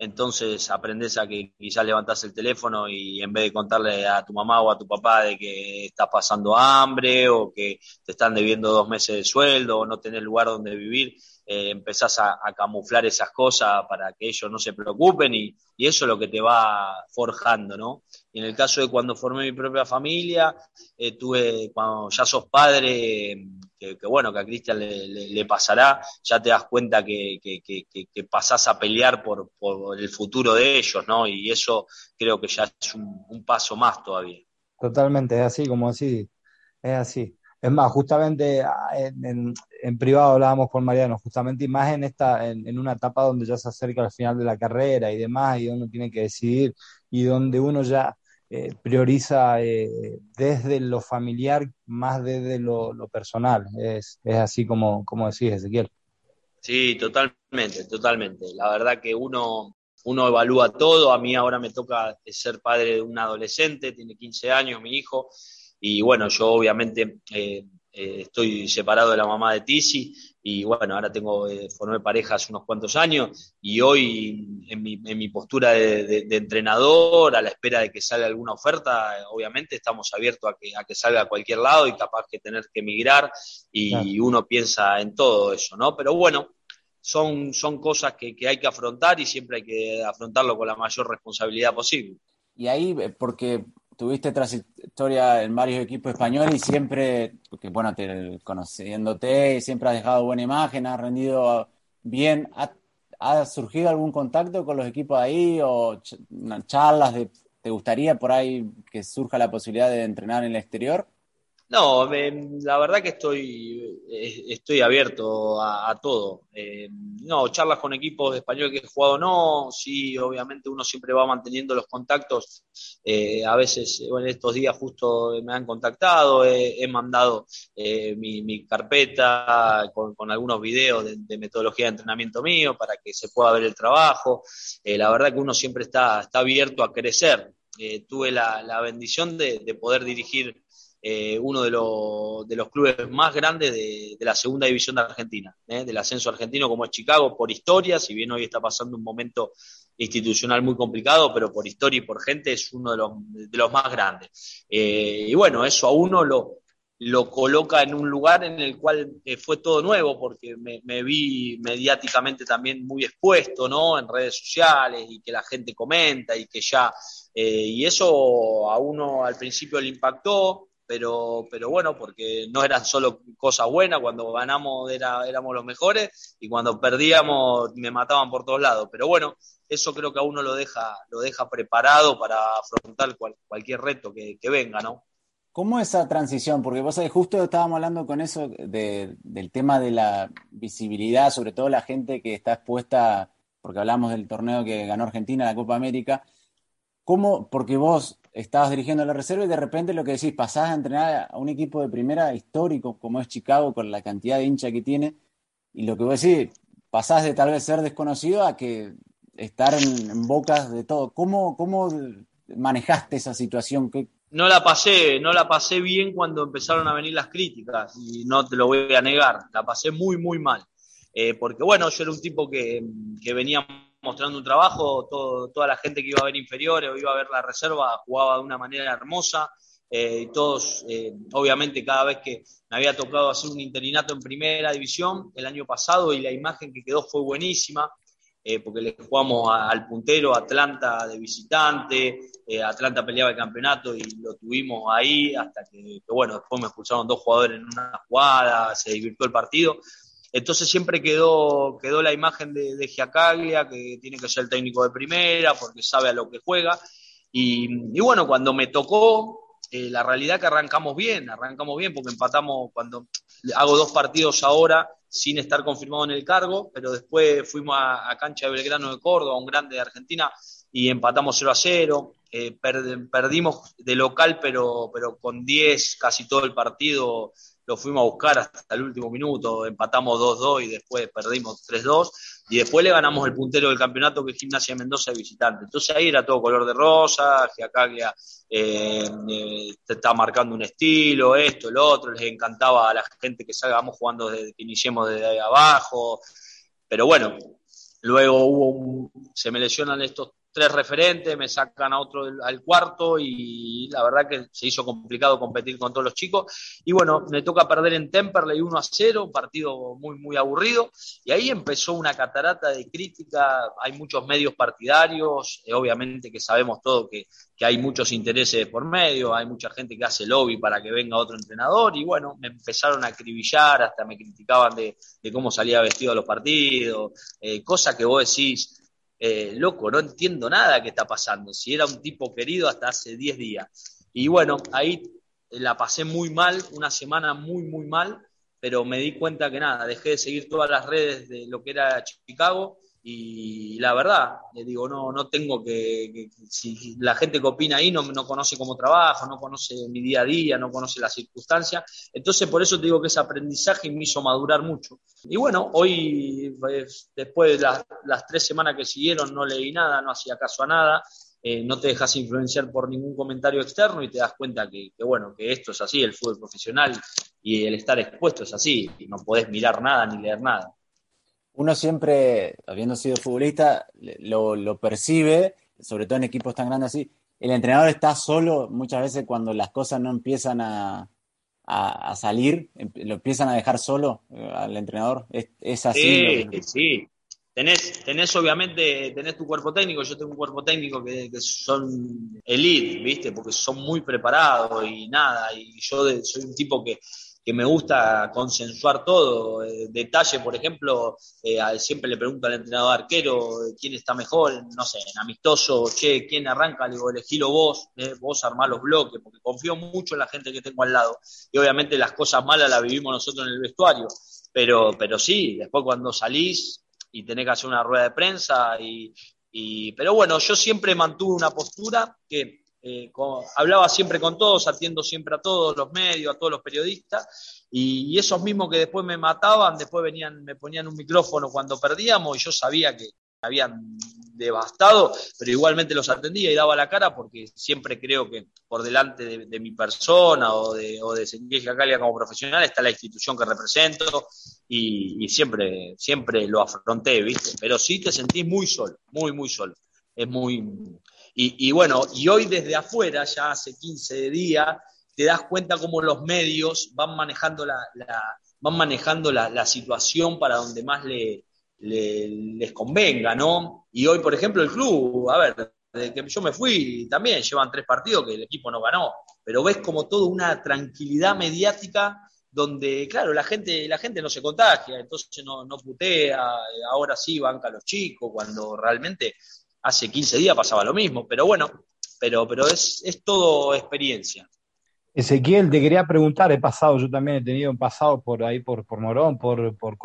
entonces aprendes a que quizás levantas el teléfono y en vez de contarle a tu mamá o a tu papá de que estás pasando hambre o que te están debiendo dos meses de sueldo o no tenés lugar donde vivir, eh, empezás a, camuflar esas cosas para que ellos no se preocupen y, y, eso es lo que te va forjando, ¿no? Y en el caso de cuando formé mi propia familia, eh, tuve, cuando ya sos padre, que, bueno, que a Cristian le, pasará, ya te das cuenta que, que, pasás a pelear por, por, el futuro de ellos, ¿no? Y eso creo que ya es un, paso más todavía.
Totalmente, es así, como así, es así. Es más, justamente ah, en, privado hablábamos con Mariano, justamente y más en esta, en, una etapa donde ya se acerca al final de la carrera y demás, y uno tiene que decidir, y donde uno ya eh, prioriza eh, desde lo familiar más desde lo, personal. Es, es, así como, como decís, Ezequiel.
Sí, totalmente, totalmente. La verdad que uno, uno evalúa todo. A mí ahora me toca ser padre de un adolescente, tiene 15 años mi hijo, y bueno, yo obviamente eh, estoy separado de la mamá de Tisi y bueno, ahora tengo, eh, formé pareja hace unos cuantos años y hoy en mi, en mi postura de, entrenador, a la espera de que salga alguna oferta, obviamente estamos abiertos a que, a que salga a cualquier lado y capaz que tener que emigrar y uno piensa en todo eso, ¿no? Pero bueno, son, son cosas que, que hay que afrontar y siempre hay que afrontarlo con la mayor responsabilidad posible.
Y ahí, eh, porque tuviste trayectoria en varios equipos españoles y siempre, porque bueno, te, conociéndote, siempre has dejado buena imagen, has rendido bien. ¿Ha, surgido algún contacto con los equipos ahí o charlas de, te gustaría por ahí que surja la posibilidad de entrenar en el exterior?
No, la verdad que estoy, eh, estoy abierto a, todo. Eh, no, charlas con equipos españoles que he jugado no, sí, obviamente uno siempre va manteniendo los contactos. Eh, a veces, en estos días justo me han contactado, he, mandado mi, carpeta con, algunos videos de, metodología de entrenamiento mío para que se pueda ver el trabajo. la verdad que uno siempre está, está abierto a crecer. tuve la, bendición de poder dirigir eh, uno de, de, los clubes más grandes de, la segunda división de Argentina, ¿eh? del ascenso argentino como es Chicago, por historia, si bien hoy está pasando un momento institucional muy complicado, pero por historia y por gente es uno de los, de los más grandes. Eh, y bueno, eso a uno lo, lo coloca en un lugar en el cual fue todo nuevo, porque me, me, vi mediáticamente también muy expuesto, ¿no? En redes sociales y que la gente comenta y que ya, y eso a uno al principio le impactó, pero, pero bueno, porque no eran solo cosas buenas, cuando ganamos era, éramos los mejores y cuando perdíamos me mataban por todos lados. Pero bueno, eso creo que a uno lo deja, lo deja preparado para afrontar cualquier reto que, venga, ¿no?
¿Cómo esa transición? Porque vos sabés, justo estábamos hablando con eso de, del tema de la visibilidad, sobre todo la gente que está expuesta, porque hablamos del torneo que ganó Argentina, la Copa América. ¿Cómo? Porque vos estabas dirigiendo la reserva y de repente lo que decís, pasás a entrenar a un equipo de primera histórico como es Chicago con la cantidad de hincha que tiene y lo que vos decís, pasás de tal vez ser desconocido a que estar en, bocas de todo. ¿Cómo, ¿Cómo manejaste esa situación?
No la pasé, no la pasé bien cuando empezaron a venir las críticas y no te lo voy a negar, la pasé muy, muy mal. Eh, porque bueno, yo era un tipo que venía mostrando un trabajo, todo, toda la gente que iba a ver inferiores o iba a ver la reserva jugaba de una manera hermosa. Eh, todos, eh, obviamente, cada vez que me había tocado hacer un interinato en primera división el año pasado y la imagen que quedó fue buenísima, eh, porque le jugamos al puntero Atlanta de visitante, Atlanta peleaba el campeonato y lo tuvimos ahí hasta que, que, bueno, después me expulsaron dos jugadores en una jugada, se divirtió el partido. Entonces siempre quedó, quedó la imagen de, Giacaglia, que tiene que ser el técnico de primera, porque sabe a lo que juega. Y, bueno, cuando me tocó, eh, la realidad que arrancamos bien, arrancamos bien, porque empatamos cuando hago dos partidos ahora sin estar confirmado en el cargo, pero después fuimos a, cancha de Belgrano de Córdoba, un grande de Argentina, y empatamos 0 a 0. Eh, perdimos de local, pero, pero con 10 casi todo el partido lo fuimos a buscar hasta el último minuto, empatamos 2-2 y después perdimos 3-2 y después le ganamos el puntero del campeonato que es Gimnasia Mendoza visitante. Entonces ahí era todo color de rosa, Giacaglia eh, eh, está marcando un estilo, esto, el otro, les encantaba a la gente que salgamos jugando desde que iniciemos desde ahí abajo. pero bueno, luego hubo un, se me lesionan estos tres referentes, me sacan a otro al cuarto y la verdad que se hizo complicado competir con todos los chicos. Y bueno, me toca perder en Temperley 1 a 0, un partido muy, muy aburrido. Y ahí empezó una catarata de crítica. Hay muchos medios partidarios, eh, obviamente que sabemos todo que, que hay muchos intereses por medio, hay mucha gente que hace lobby para que venga otro entrenador. Y bueno, me empezaron a acribillar, hasta me criticaban de, de cómo salía vestido a los partidos, eh, cosa que vos decís eh, loco, no entiendo nada que está pasando, si era un tipo querido hasta hace 10 días. Y bueno, ahí la pasé muy mal, una semana muy, muy mal, pero me di cuenta que nada, dejé de seguir todas las redes de lo que era Chicago y la verdad, le digo, no, no tengo que, si la gente que opina ahí no, no conoce cómo trabajo, no conoce mi día a día, no conoce las circunstancias, entonces por eso te digo que ese aprendizaje me hizo madurar mucho. Y bueno, hoy, pues, después de las, las tres semanas que siguieron, no leí nada, no hacía caso a nada, eh, no te dejas influenciar por ningún comentario externo y te das cuenta que, que, bueno, que esto es así, el fútbol profesional y el estar expuesto es así, no podés mirar nada ni leer nada
uno siempre, habiendo sido futbolista, lo, lo, percibe, sobre todo en equipos tan grandes así. El entrenador está solo muchas veces cuando las cosas no empiezan a, a, a salir, em, lo empiezan a dejar solo eh, al entrenador. Es, es así.
Sí, lo... sí. Tenés, tenés obviamente, tenés tu cuerpo técnico, yo tengo un cuerpo técnico que, que, son elite, ¿viste? Porque son muy preparados y nada, y yo de, soy un tipo que, que me gusta consensuar todo. Eh, detalle, por ejemplo, eh, siempre le pregunto al entrenador arquero eh, quién está mejor, no sé, en amistoso, che, quién arranca, le digo, elegilo vos, vos armás los bloques, porque confío mucho en la gente que tengo al lado. Y obviamente las cosas malas las vivimos nosotros en el vestuario, pero, pero sí, después cuando salís y tenés que hacer una rueda de prensa y pero bueno, yo siempre mantuve una postura que eh, hablaba siempre con todos, atiendo siempre a todos los medios, a todos los periodistas, y, esos mismos que después me mataban, después venían, me ponían un micrófono cuando perdíamos, y yo sabía que habían devastado, pero igualmente los atendía y daba la cara porque siempre creo que por delante de, mi persona o de, o de Cacalia como profesional está la institución que represento y, y, siempre, siempre lo afronté, ¿viste? Pero sí te sentís muy solo, muy, muy solo. Es muy, y, y, bueno, y hoy desde afuera, ya hace 15 días, te das cuenta cómo los medios van manejando la, van manejando la, situación para donde más le, le, les convenga, ¿no? Y hoy, por ejemplo, el club, a ver, desde que yo me fui, también llevan tres partidos que el equipo no ganó, pero ves como toda una tranquilidad mediática donde, claro, la gente, la gente no se contagia, entonces no, no putea, ahora sí banca a los chicos, cuando realmente hace 15 días pasaba lo mismo, pero bueno, pero, pero es, es todo experiencia.
Ezequiel, te quería preguntar, he pasado, yo también he tenido un pasado por ahí, por, por Morón, por, por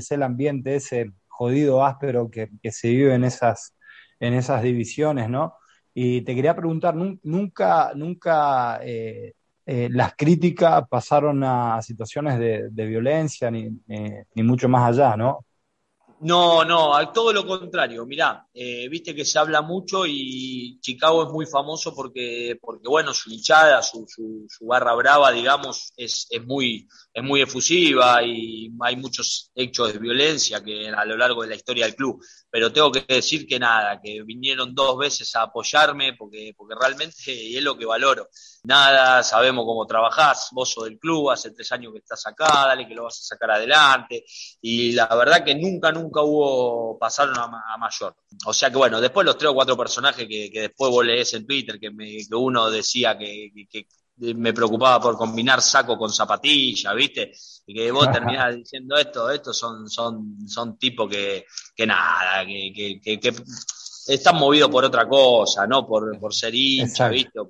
sé el ambiente ese jodido, áspero que, que, se vive en esas, en esas divisiones, ¿no? Y te quería preguntar, nunca, nunca eh, eh, las críticas pasaron a situaciones de, violencia, ni, ni, ni mucho más allá, ¿no?
No, no, todo lo contrario. Mirá, eh, viste que se habla mucho y Chicago es muy famoso porque, porque bueno, su hinchada, su, su, barra brava, digamos, es, es, muy, es muy efusiva y hay muchos hechos de violencia que a lo largo de la historia del club. Pero tengo que decir que nada, que vinieron dos veces a apoyarme porque, porque realmente es lo que valoro. Nada, sabemos cómo trabajás, vos sos del club, hace tres años que estás acá, dale que lo vas a sacar adelante. Y la verdad que nunca, nunca nunca hubo, pasaron a, a, mayor. O sea que bueno, después los tres o cuatro personajes que, que después vos lees en Twitter, que, me, que uno decía que, que, me preocupaba por combinar saco con zapatilla, ¿viste? Y que vos terminás diciendo esto, estos son, son, son tipos que, que nada, que, que, que, están movidos por otra cosa, ¿no? Por, por ser hincha, ¿viste?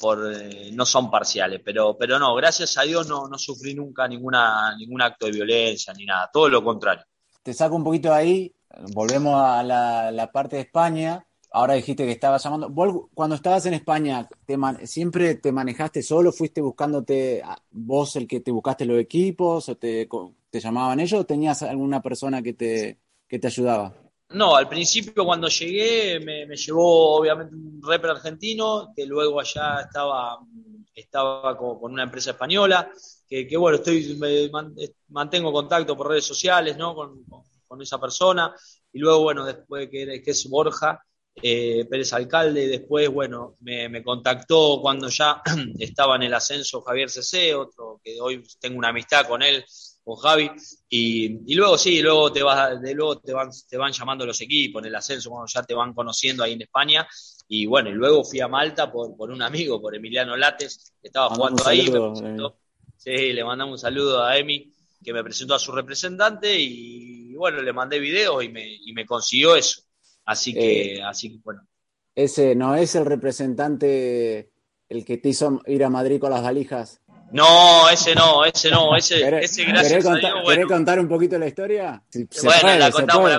por eh, no son parciales, pero, pero no, gracias a Dios no, no sufrí nunca ninguna, ningún acto de violencia ni nada, todo lo contrario
te saco un poquito de ahí, volvemos a la, parte de España. Ahora dijiste que estabas llamando. ¿Vos, cuando estabas en España, te man, ¿siempre te manejaste solo? ¿Fuiste buscándote vos el que te buscaste los equipos? ¿O te, te llamaban ellos? ¿O tenías alguna persona que te, que te ayudaba?
No, al principio cuando llegué me, llevó obviamente un rapper argentino, que luego allá estaba, estaba con una empresa española, que, bueno, estoy, me, mantengo contacto por redes sociales, ¿no? Con, con, esa persona. Y luego, bueno, después que, que es Borja, eh, Pérez Alcalde, después, bueno, me, me, contactó cuando ya estaba en el ascenso Javier Cc, otro que hoy tengo una amistad con él, con Javi, y, y luego sí, luego te vas, de luego te van, te van llamando los equipos en el ascenso, cuando ya te van conociendo ahí en España, y bueno, y luego fui a Malta por, por un amigo, por Emiliano Lates, que estaba jugando ahí, Sí, le mandamos un saludo a Emi, que me presentó a su representante y bueno, le mandé videos y me, y me consiguió eso. Así que, eh, así que bueno.
Ese no es el representante el que te hizo ir a Madrid con las valijas.
No, ese no, ese no, ese, ese
gracias contar, contar un poquito la historia?
bueno, la, contamos,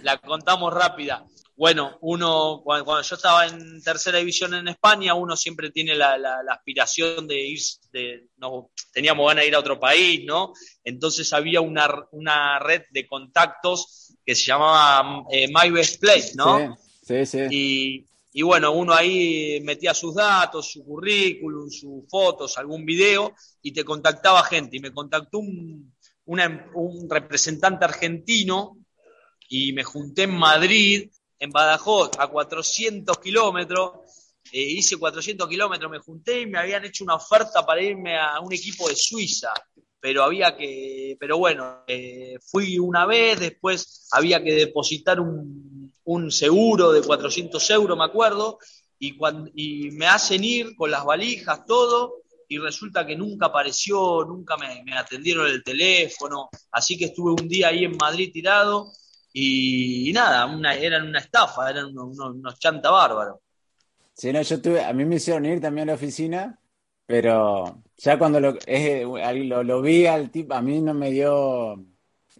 la, contamos rápida. Bueno, uno, cuando, yo estaba en tercera división en España, uno siempre tiene la, aspiración de ir, de, no, teníamos ganas de ir a otro país, ¿no? Entonces había una, una red de contactos que se llamaba eh, My Best Place, ¿no?
Sí, sí.
Y, y, bueno, uno ahí metía sus datos, su currículum, sus fotos, algún video y te contactaba gente. Y me contactó un, un representante argentino y me junté en Madrid en Badajoz a 400 kilómetros. Eh, hice 400 kilómetros, me junté y me habían hecho una oferta para irme a un equipo de Suiza, pero había que, pero bueno, eh, fui una vez, después había que depositar un, un seguro de 400 euros, me acuerdo, y, cuando, y me hacen ir con las valijas, todo, y resulta que nunca apareció, nunca me, me atendieron el teléfono, así que estuve un día ahí en Madrid tirado y, nada, una, eran una estafa, eran unos, unos, chanta bárbaros.
Sí, no, yo tuve, a mí me hicieron ir también a la oficina, pero ya cuando lo, lo, lo, vi al tipo, a mí no me dio,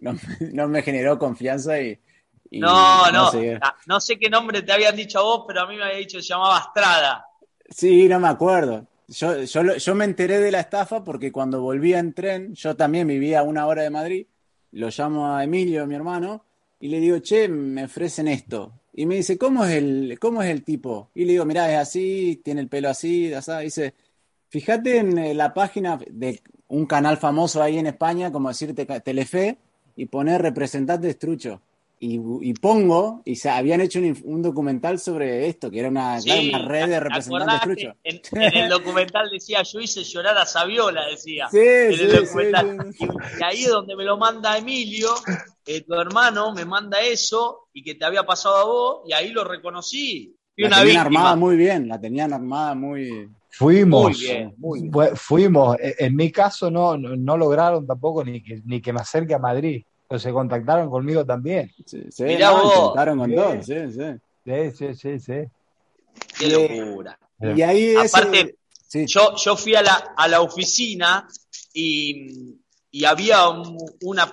no, no me generó confianza y...
no, no, ah, no, sé qué nombre te habían dicho a vos, pero a mí me había dicho que se llamaba Estrada.
Sí, no me acuerdo. Yo, yo, yo me enteré de la estafa porque cuando volvía en tren, yo también vivía a una hora de Madrid, lo llamo a Emilio, mi hermano, y le digo, che, me ofrecen esto. Y me dice, ¿cómo es el, cómo es el tipo? Y le digo, mirá, es así, tiene el pelo así, así. Dice, fíjate en la página de un canal famoso ahí en España, como decirte Telefe, y poner representante de Strucho y, pongo, y se habían hecho un, documental sobre esto, que era una, red de representantes truchos.
En, en, el documental decía, yo hice llorar a Saviola, decía. Sí, en el documental. y, ahí es donde me lo manda Emilio, eh, tu hermano me manda eso, y que te había pasado a vos, y ahí lo reconocí.
la tenían armada muy bien, la tenían armada muy...
Fuimos, muy bien, muy bien. fuimos. E, en mi caso no, no, lograron tampoco ni que, ni que me acerque a Madrid se contactaron conmigo también.
Sí, sí Mirá vos. con todos, sí,
sí. Sí, sí, sí,
Qué locura. Y ahí Aparte, yo, yo fui a la, a la oficina y, y había, una,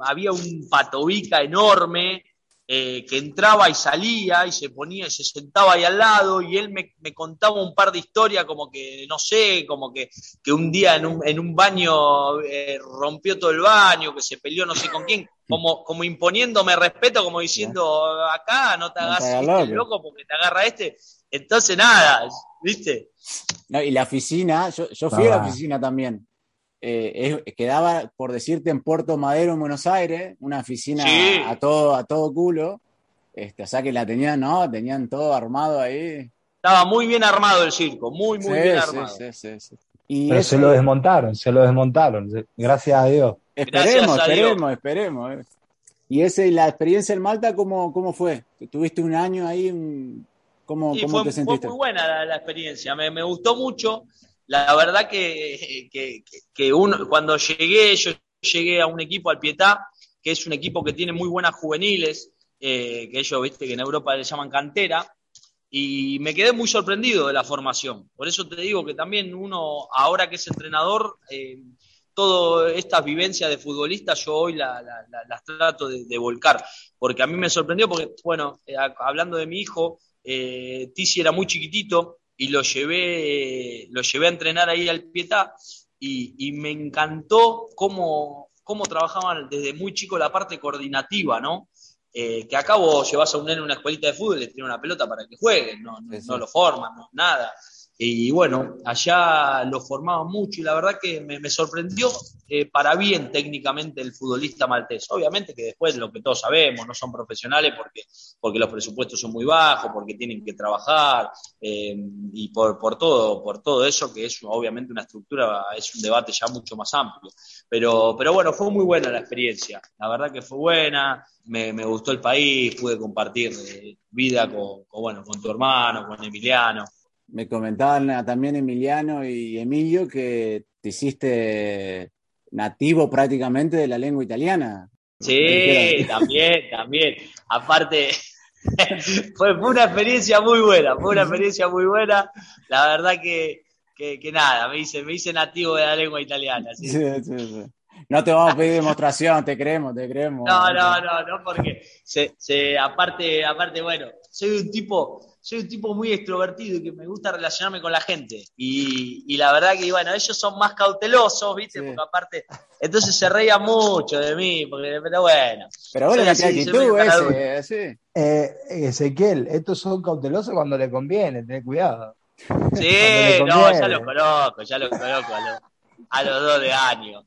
había un patobica enorme eh, que entraba y salía y se ponía y se sentaba ahí al lado y él me, contaba un par de historias como que, no sé, como que, que un día en un, en un baño eh, rompió todo el baño, que se peleó no sé con quién, como, como imponiéndome respeto, como diciendo, acá no te hagas loco porque te agarra este. Entonces nada, ¿viste?
y la oficina, yo, yo fui a la oficina también. Eh, quedaba, por decirte, en Puerto Madero, en Buenos Aires, una oficina a, todo, a todo culo. Este, o sea que la tenían, ¿no? Tenían todo armado ahí.
Estaba muy bien armado el circo, muy, muy bien armado.
y Pero se lo desmontaron, se lo desmontaron, gracias a Dios.
Esperemos, esperemos, esperemos. Eh. ¿Y ese, la experiencia en Malta, cómo, cómo fue? ¿Tuviste un año ahí? ¿Cómo, cómo te sentiste?
Fue muy buena la, experiencia, me, me, gustó mucho la verdad que, que, uno, cuando llegué, yo llegué a un equipo al Pietá, que es un equipo que tiene muy buenas juveniles, eh, que ellos, viste, que en Europa le llaman cantera, y me quedé muy sorprendido de la formación. Por eso te digo que también uno, ahora que es entrenador, eh, todas estas vivencias de futbolista yo hoy las trato de, volcar, porque a mí me sorprendió, porque, bueno, eh, hablando de mi hijo, eh, era muy chiquitito, y lo llevé, lo llevé a entrenar ahí al Pietá y, me encantó cómo, cómo trabajaban desde muy chico la parte coordinativa, ¿no? Eh, que acabo llevas a un nene a una escuelita de fútbol, le tiene una pelota para que juegue, no, no, lo forman, no, nada. Y bueno, allá lo formaban mucho y la verdad que me, sorprendió eh, para bien técnicamente el futbolista maltés. Obviamente que después lo que todos sabemos, no son profesionales porque, porque los presupuestos son muy bajos, porque tienen que trabajar eh, y por, por, todo, por todo eso que es obviamente una estructura, es un debate ya mucho más amplio. Pero, pero bueno, fue muy buena la experiencia, la verdad que fue buena, me, me gustó el país, pude compartir eh, vida con, con, bueno, con tu hermano, con Emiliano
me comentaban también Emiliano y Emilio que te hiciste nativo prácticamente de la lengua italiana.
Sí, también, también. Aparte, fue, una experiencia muy buena, fue una experiencia muy buena. La verdad que, que, que nada, me hice, me hice nativo de la lengua italiana. Sí,
sí, sí. No te vamos a pedir demostración, te creemos, te creemos.
No, no, no, no, porque se, se, aparte, aparte, bueno, soy un tipo, soy un tipo muy extrovertido y que me gusta relacionarme con la gente. Y, y la verdad que, bueno, ellos son más cautelosos, ¿viste? Sí. Porque aparte, entonces se reía mucho de mí, porque, pero bueno.
Pero bueno, la actitud ese, sí.
Eh, Ezequiel, estos son cautelosos cuando le conviene, ten cuidado.
Sí, no, ya los conozco, ya los conozco a los, a los dos de año.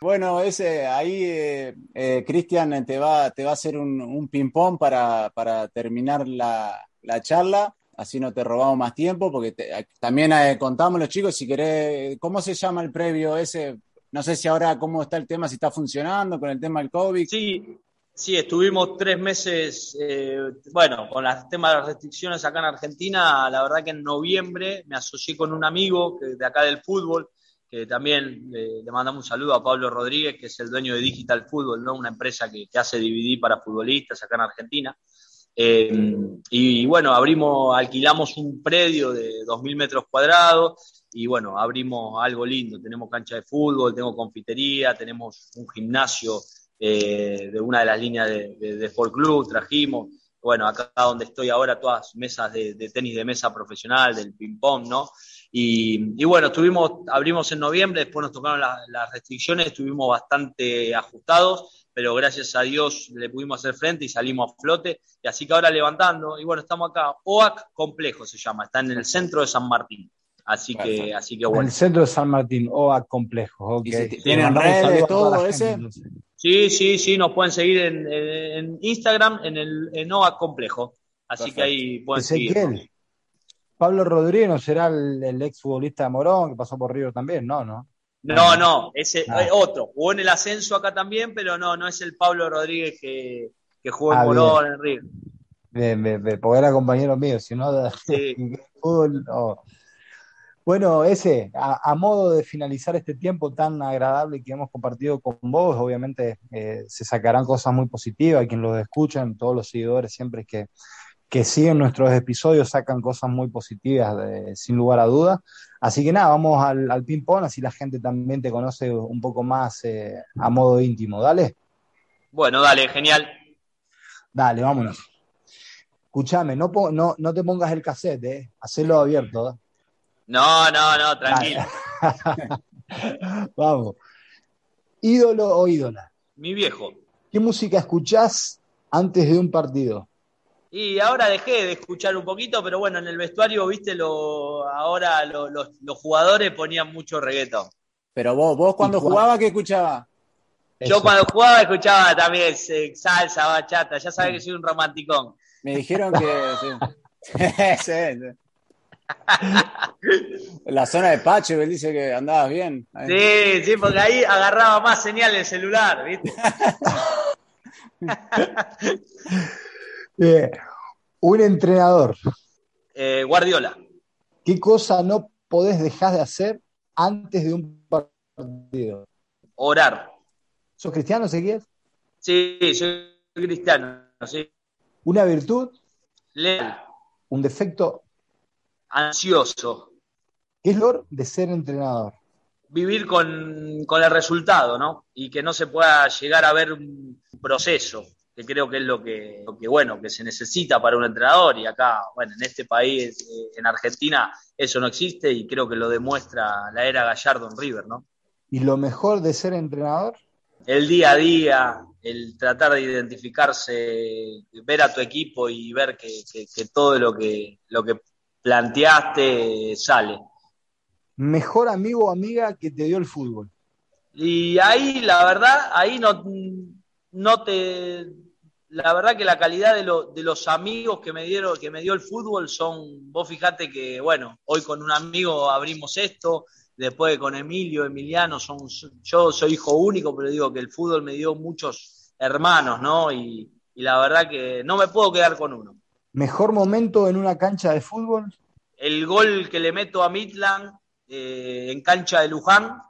Bueno, ese ahí eh, eh, Cristian te va, te va a hacer un, un ping-pong para, para, terminar la, la, charla. Así no te robamos más tiempo, porque te, también eh, contamos los chicos, si querés, ¿cómo se llama el previo ese? No sé si ahora cómo está el tema, si está funcionando con el tema del COVID.
Sí, sí, estuvimos tres meses, eh, bueno, con el tema de las restricciones acá en Argentina, la verdad que en noviembre me asocié con un amigo que, de acá del fútbol, que también le, le, mandamos un saludo a Pablo Rodríguez, que es el dueño de Digital Fútbol, ¿no? una empresa que, hace DVD para futbolistas acá en Argentina. Eh, y, bueno, abrimos, alquilamos un predio de 2.000 metros cuadrados y bueno, abrimos algo lindo. Tenemos cancha de fútbol, tenemos confitería, tenemos un gimnasio eh, de una de las líneas de, de, de Sport Club, trajimos. Bueno, acá donde estoy ahora, todas mesas de, de tenis de mesa profesional, del ping-pong, ¿no? Y, y, bueno, estuvimos, abrimos en noviembre, después nos tocaron la, las restricciones, estuvimos bastante ajustados, pero gracias a Dios le pudimos hacer frente y salimos a flote. Y así que ahora levantando, y bueno, estamos acá, OAC Complejo se llama, está en el centro de San Martín. Así que, así que bueno.
En el centro de San Martín, OAC Complejo. Okay.
Si ¿Tienen redes, todo ese? Gente,
sí, sí, sí, nos pueden seguir en, en Instagram, en el en Complejo. Así Perfecto. que ahí pueden seguir.
Pablo Rodríguez no será el, el exfutbolista de Morón que pasó por River también, ¿no? No,
no, no ese ah. otro. Jugó en el ascenso acá también, pero no, no es el Pablo Rodríguez que, que jugó en ah, Morón, bien. en River.
Bien, bien, bien, porque era compañero mío, si no, sí. fútbol. Oh. Bueno, ese, a, a, modo de finalizar este tiempo tan agradable que hemos compartido con vos, obviamente eh, se sacarán cosas muy positivas, quien los escuchan, todos los seguidores siempre que que siguen nuestros episodios sacan cosas muy positivas, de, sin lugar a dudas. Así que nada, vamos al, al ping-pong, así la gente también te conoce un poco más eh, a modo íntimo. Dale.
Bueno, dale, genial.
Dale, vámonos. Escúchame, no, no, no te pongas el cassette, ¿eh? Hacelo abierto. ¿eh?
No, no, no, tranquilo.
Vamos. ¿Ídolo o ídola?
Mi viejo.
¿Qué música escuchás antes de un partido?
Y ahora dejé de escuchar un poquito, pero bueno, en el vestuario, viste, lo, ahora lo, lo, los jugadores ponían mucho reggaetón.
Pero vos, vos cuando jugabas, ¿qué escuchabas?
Yo cuando jugaba escuchaba también salsa, bachata, ya sabes que soy un romanticón.
Me dijeron que... sí. sí, La zona de Pacho, él dice que andabas bien.
Sí, sí, porque ahí agarraba más señal el celular, ¿viste?
Eh, un entrenador.
Eh, Guardiola.
¿Qué cosa no podés dejar de hacer antes de un partido?
Orar.
¿Sos cristiano, Ezequiel?
Sí, soy cristiano, sí.
¿Una virtud?
Leal.
¿Un defecto?
Ansioso.
¿Qué es lo de ser entrenador?
Vivir con, con el resultado, ¿no? Y que no se pueda llegar a ver un proceso que creo que es lo que, lo que, bueno, que se necesita para un entrenador y acá, bueno, en este país, eh, en Argentina, eso no existe y creo que lo demuestra la era Gallardo en River, ¿no?
¿Y lo mejor de ser entrenador?
El día a día, el tratar de identificarse, ver a tu equipo y ver que, que, que todo lo que, lo que planteaste sale.
Mejor amigo o amiga que te dio el fútbol.
Y ahí, la verdad, ahí no, no te. La verdad que la calidad de, lo, de los amigos que me dieron, que me dio el fútbol son, vos fijate que, bueno, hoy con un amigo abrimos esto, después con Emilio, Emiliano, son, yo soy hijo único, pero digo que el fútbol me dio muchos hermanos, ¿no? Y, y la verdad que no me puedo quedar con uno.
¿Mejor momento en una cancha de fútbol?
El gol que le meto a Midland eh, en cancha de Luján,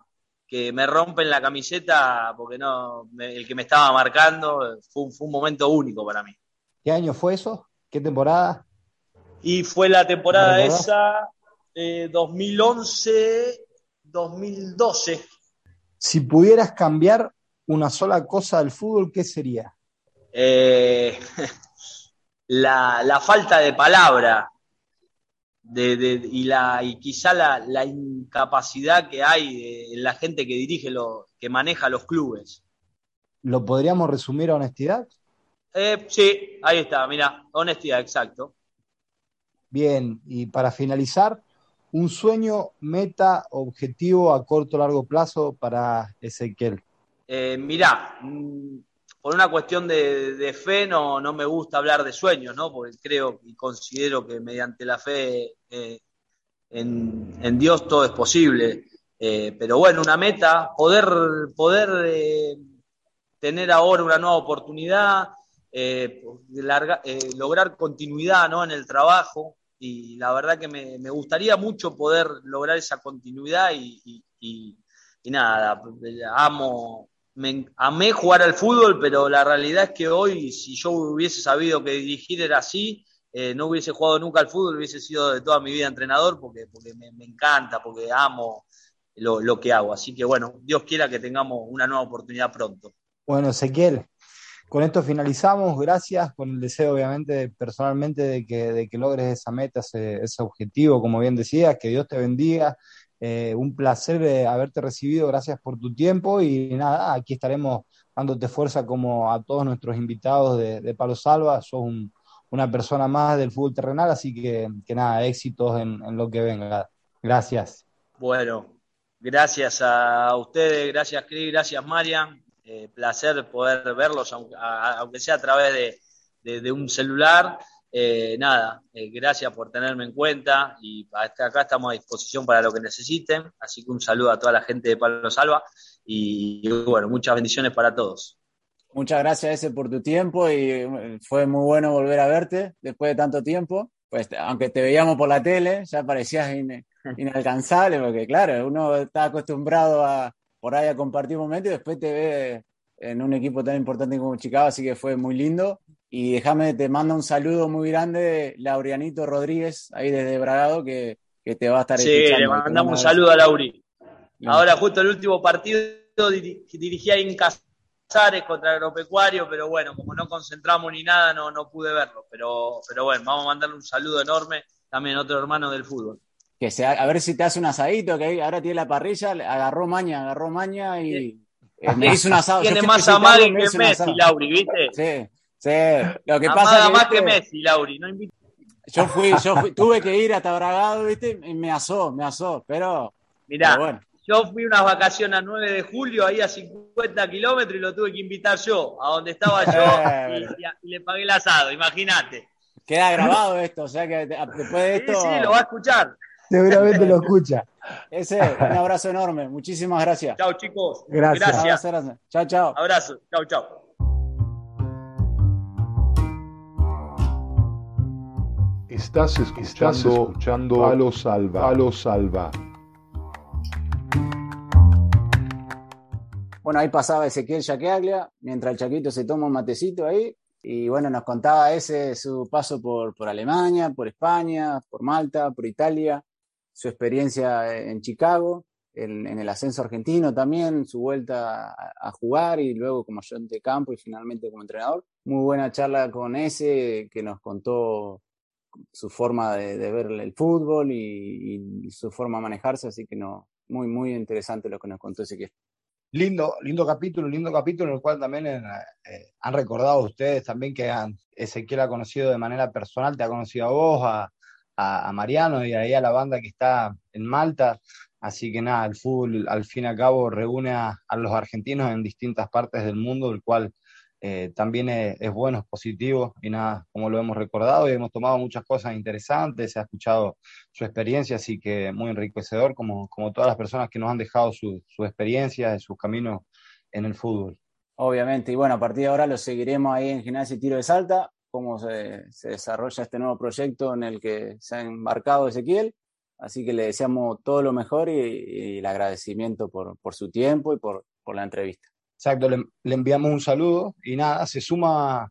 que me rompen la camiseta porque no me, el que me estaba marcando fue, fue, un momento único para mí.
¿Qué año fue eso? ¿Qué temporada?
Y fue la temporada esa eh, 2011-2012.
Si pudieras cambiar una sola cosa del fútbol, ¿qué sería?
Eh, la, la, falta de palabra de, de, y, la, y quizá la, la incapacidad que hay en la gente que dirige, lo, que maneja los clubes.
¿Lo podríamos resumir a honestidad?
Eh, sí, ahí está, mira, honestidad, exacto.
Bien, y para finalizar, un sueño, meta, objetivo a corto o largo plazo para Ezequiel.
Eh, mirá, por una cuestión de, fe no, no me gusta hablar de sueños, ¿no? Porque creo y considero que mediante la fe eh, en, Dios todo es posible. Eh, pero bueno, una meta, poder, poder eh, tener ahora una nueva oportunidad, lograr continuidad ¿no? en el trabajo. Y la verdad que me, gustaría mucho poder lograr esa continuidad y nada, amo, me amé jugar al fútbol, pero la realidad es que hoy, si yo hubiese sabido que dirigir era así, eh, no hubiese jugado nunca al fútbol, hubiese sido de toda mi vida entrenador, porque, porque me, encanta, porque amo lo, lo, que hago. Así que bueno, Dios quiera que tengamos una nueva oportunidad pronto.
Bueno, Ezequiel, con esto finalizamos. Gracias, con el deseo, obviamente, personalmente, de que, de que logres esa meta, ese, ese objetivo, como bien decías, que Dios te bendiga eh, un placer haberte recibido, gracias por tu tiempo y nada, aquí estaremos dándote fuerza como a todos nuestros invitados de, Palo Salva, sos un, una persona más del fútbol terrenal, así que, que nada, éxitos en, lo que venga. Gracias.
Bueno, gracias a ustedes, gracias Cris, gracias Marian, eh, placer poder verlos, aunque, aunque sea a través de, de un celular. Eh, nada, eh, gracias por tenerme en cuenta y hasta acá estamos a disposición para lo que necesiten. Así que un saludo a toda la gente de Palo Salva y, y bueno, muchas bendiciones para todos.
Muchas gracias ese por tu tiempo y fue muy bueno volver a verte después de tanto tiempo. Pues aunque te veíamos por la tele, ya parecías in, inalcanzable porque claro, uno está acostumbrado a por ahí a compartir momentos y después te ve en un equipo tan importante como Chicago, así que fue muy lindo. Y déjame, te mando un saludo muy grande, Laurianito Rodríguez, ahí desde Bragado, que, que te va a estar
sí, escuchando. Sí, le mandamos un saludo a Lauri. Bien. Ahora, justo el último partido dirigía en Casares contra Agropecuario, pero bueno, como no concentramos ni nada, no, no pude verlo. Pero, pero bueno, vamos a mandarle un saludo enorme también a otro hermano del fútbol.
Que sea, a ver si te hace un asadito, que ahora tiene la parrilla, agarró maña, agarró maña y sí. eh, me hizo un asado.
Tiene más amague que Messi, Lauri, ¿viste?
Sí. Sí, lo que pasa
es
que,
más que Messi, Lauri, no invito.
Yo fui, yo fui, tuve que ir hasta Bragado, ¿viste? Y me asó, me asó, pero.
Mirá, pero bueno. yo fui unas vacaciones a 9 de julio, ahí a 50 kilómetros, y lo tuve que invitar yo, a donde estaba yo, y, y, le pagué el asado, imagínate.
Queda grabado esto, o sea que después de esto.
Sí, sí, lo va a escuchar.
Seguramente lo escucha.
Ese, un abrazo enorme, muchísimas gracias.
Chao, chicos.
Gracias.
Gracias.
gracias. Chao, chao.
Abrazo, chao, chao.
Estás escuchando, Estás escuchando Palo Salva. Palo Salva.
Bueno, ahí pasaba Ezequiel Chaqueaglia, mientras el Chaquito se toma un matecito ahí, y bueno, nos contaba ese su paso por, por Alemania, por España, por Malta, por Italia, su experiencia en Chicago, en, en el ascenso argentino también, su vuelta a, a, jugar y luego como ayudante de campo y finalmente como entrenador. Muy buena charla con ese que nos contó su forma de, de ver el fútbol y, y, su forma de manejarse, así que no, muy, muy interesante lo que nos contó Ezequiel.
Lindo, lindo capítulo, lindo capítulo en el cual también eh, han recordado ustedes también que han, Ezequiel ha conocido de manera personal, te ha conocido a vos, a, a, Mariano y ahí a la banda que está en Malta. Así que nada, el fútbol al fin y al cabo reúne a, los argentinos en distintas partes del mundo, el cual eh, también es, bueno, es positivo y nada, como lo hemos recordado y hemos tomado muchas cosas interesantes, se ha escuchado su experiencia, así que muy enriquecedor, como, como todas las personas que nos han dejado su, su experiencia y sus caminos en el fútbol.
Obviamente, y bueno, a partir de ahora lo seguiremos ahí en Gimnasia y Tiro de Salta, cómo se, desarrolla este nuevo proyecto en el que se ha embarcado Ezequiel. Así que le deseamos todo lo mejor y, el agradecimiento por, por, su tiempo y por, por la entrevista.
Exacto, le, enviamos un saludo y nada, se suma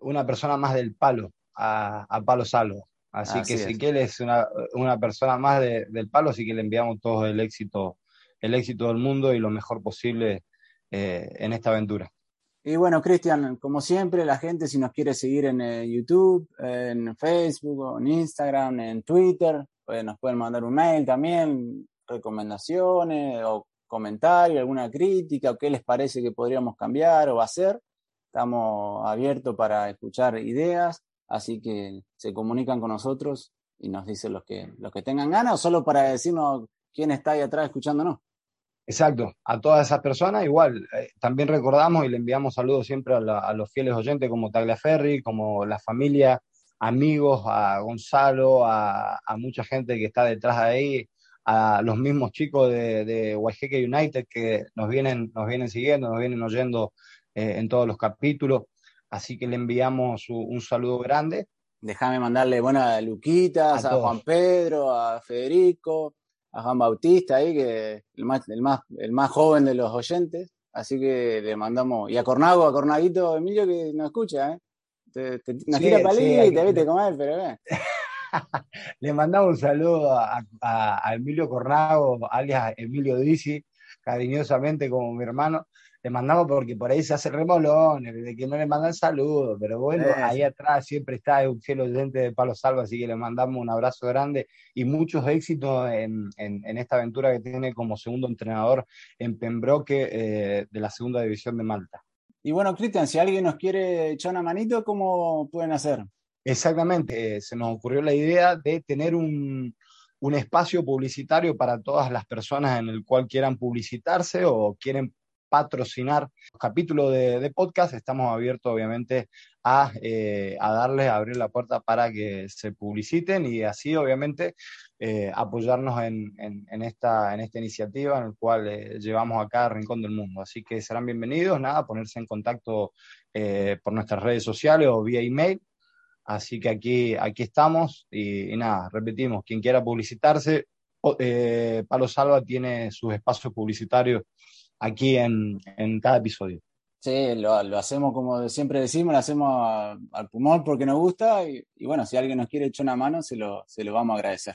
una persona más del palo, a, a Palo Salvo. Así, que Ezequiel es una, una persona más del palo, así que le enviamos todo el éxito, el éxito del mundo y lo mejor posible eh, en esta aventura.
Y bueno, Cristian, como siempre, la gente si nos quiere seguir en eh, YouTube, en Facebook, en Instagram, en Twitter, pues nos pueden mandar un mail también, recomendaciones o comentarios, alguna crítica, o qué les parece que podríamos cambiar o hacer. Estamos abiertos para escuchar ideas, así que se comunican con nosotros y nos dicen los que, los que tengan ganas o solo para decirnos quién está ahí atrás escuchándonos.
Exacto, a todas esas personas igual. Eh, también recordamos y le enviamos saludos siempre a, los fieles oyentes como Tagliaferri, como la familia, amigos, a Gonzalo, a, mucha gente que está detrás de ahí, a los mismos chicos de, de United que nos vienen, nos vienen siguiendo, nos vienen oyendo eh, en todos los capítulos. Así que le enviamos un, saludo grande.
Déjame mandarle, bueno, a Luquitas, a Juan Pedro, a Federico, a Juan Bautista ahí, que el más, el más, el más joven de los oyentes. Así que le mandamos, y a Cornago, a Cornaguito Emilio que nos escucha, ¿eh? Te, te, nos tira palito y te viste comer, pero eh.
le mandamos un saludo a, a, Emilio Cornago, alias Emilio Dizzi, cariñosamente como mi hermano, le mandamos porque por ahí se hace remolón, de que no le mandan saludos, pero bueno, ahí atrás siempre está un fiel oyente de Palo Salva, así que le mandamos un abrazo grande y muchos éxitos en, en, esta aventura que tiene como segundo entrenador en Pembroke eh, de la segunda división de Malta.
Y bueno, Cristian, si alguien nos quiere echar una manito, ¿cómo pueden hacer?
Exactamente, eh, se nos ocurrió la idea de tener un, un espacio publicitario para todas las personas en el cual quieran publicitarse o quieren patrocinar los capítulos de, podcast, estamos abiertos obviamente a, eh, a darles, a abrir la puerta para que se publiciten y así obviamente eh, apoyarnos en, en, esta, en esta iniciativa en la cual eh, llevamos acá a Rincón del Mundo. Así que serán bienvenidos, nada, ponerse en contacto por nuestras redes sociales o vía email. Así que aquí, aquí estamos y, y nada, repetimos, quien quiera publicitarse, Palo Salva tiene sus espacios publicitarios aquí en, cada episodio.
Sí, lo, hacemos como siempre decimos, lo hacemos al pulmón porque nos gusta y, bueno, si alguien nos quiere echar una mano, se lo, se lo vamos a agradecer.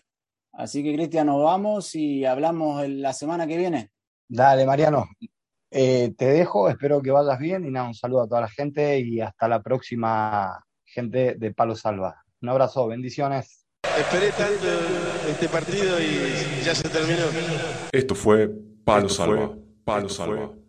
Así que Cristian, nos vamos y hablamos la semana que viene.
Dale, Mariano. Eh, te dejo, espero que vayas bien y nada, un saludo a toda la gente y hasta la próxima gente de Palo Salva. Un abrazo, bendiciones.
Esperé tanto este partido y ya se terminó.
Esto fue Palo Salva. Palo Salva.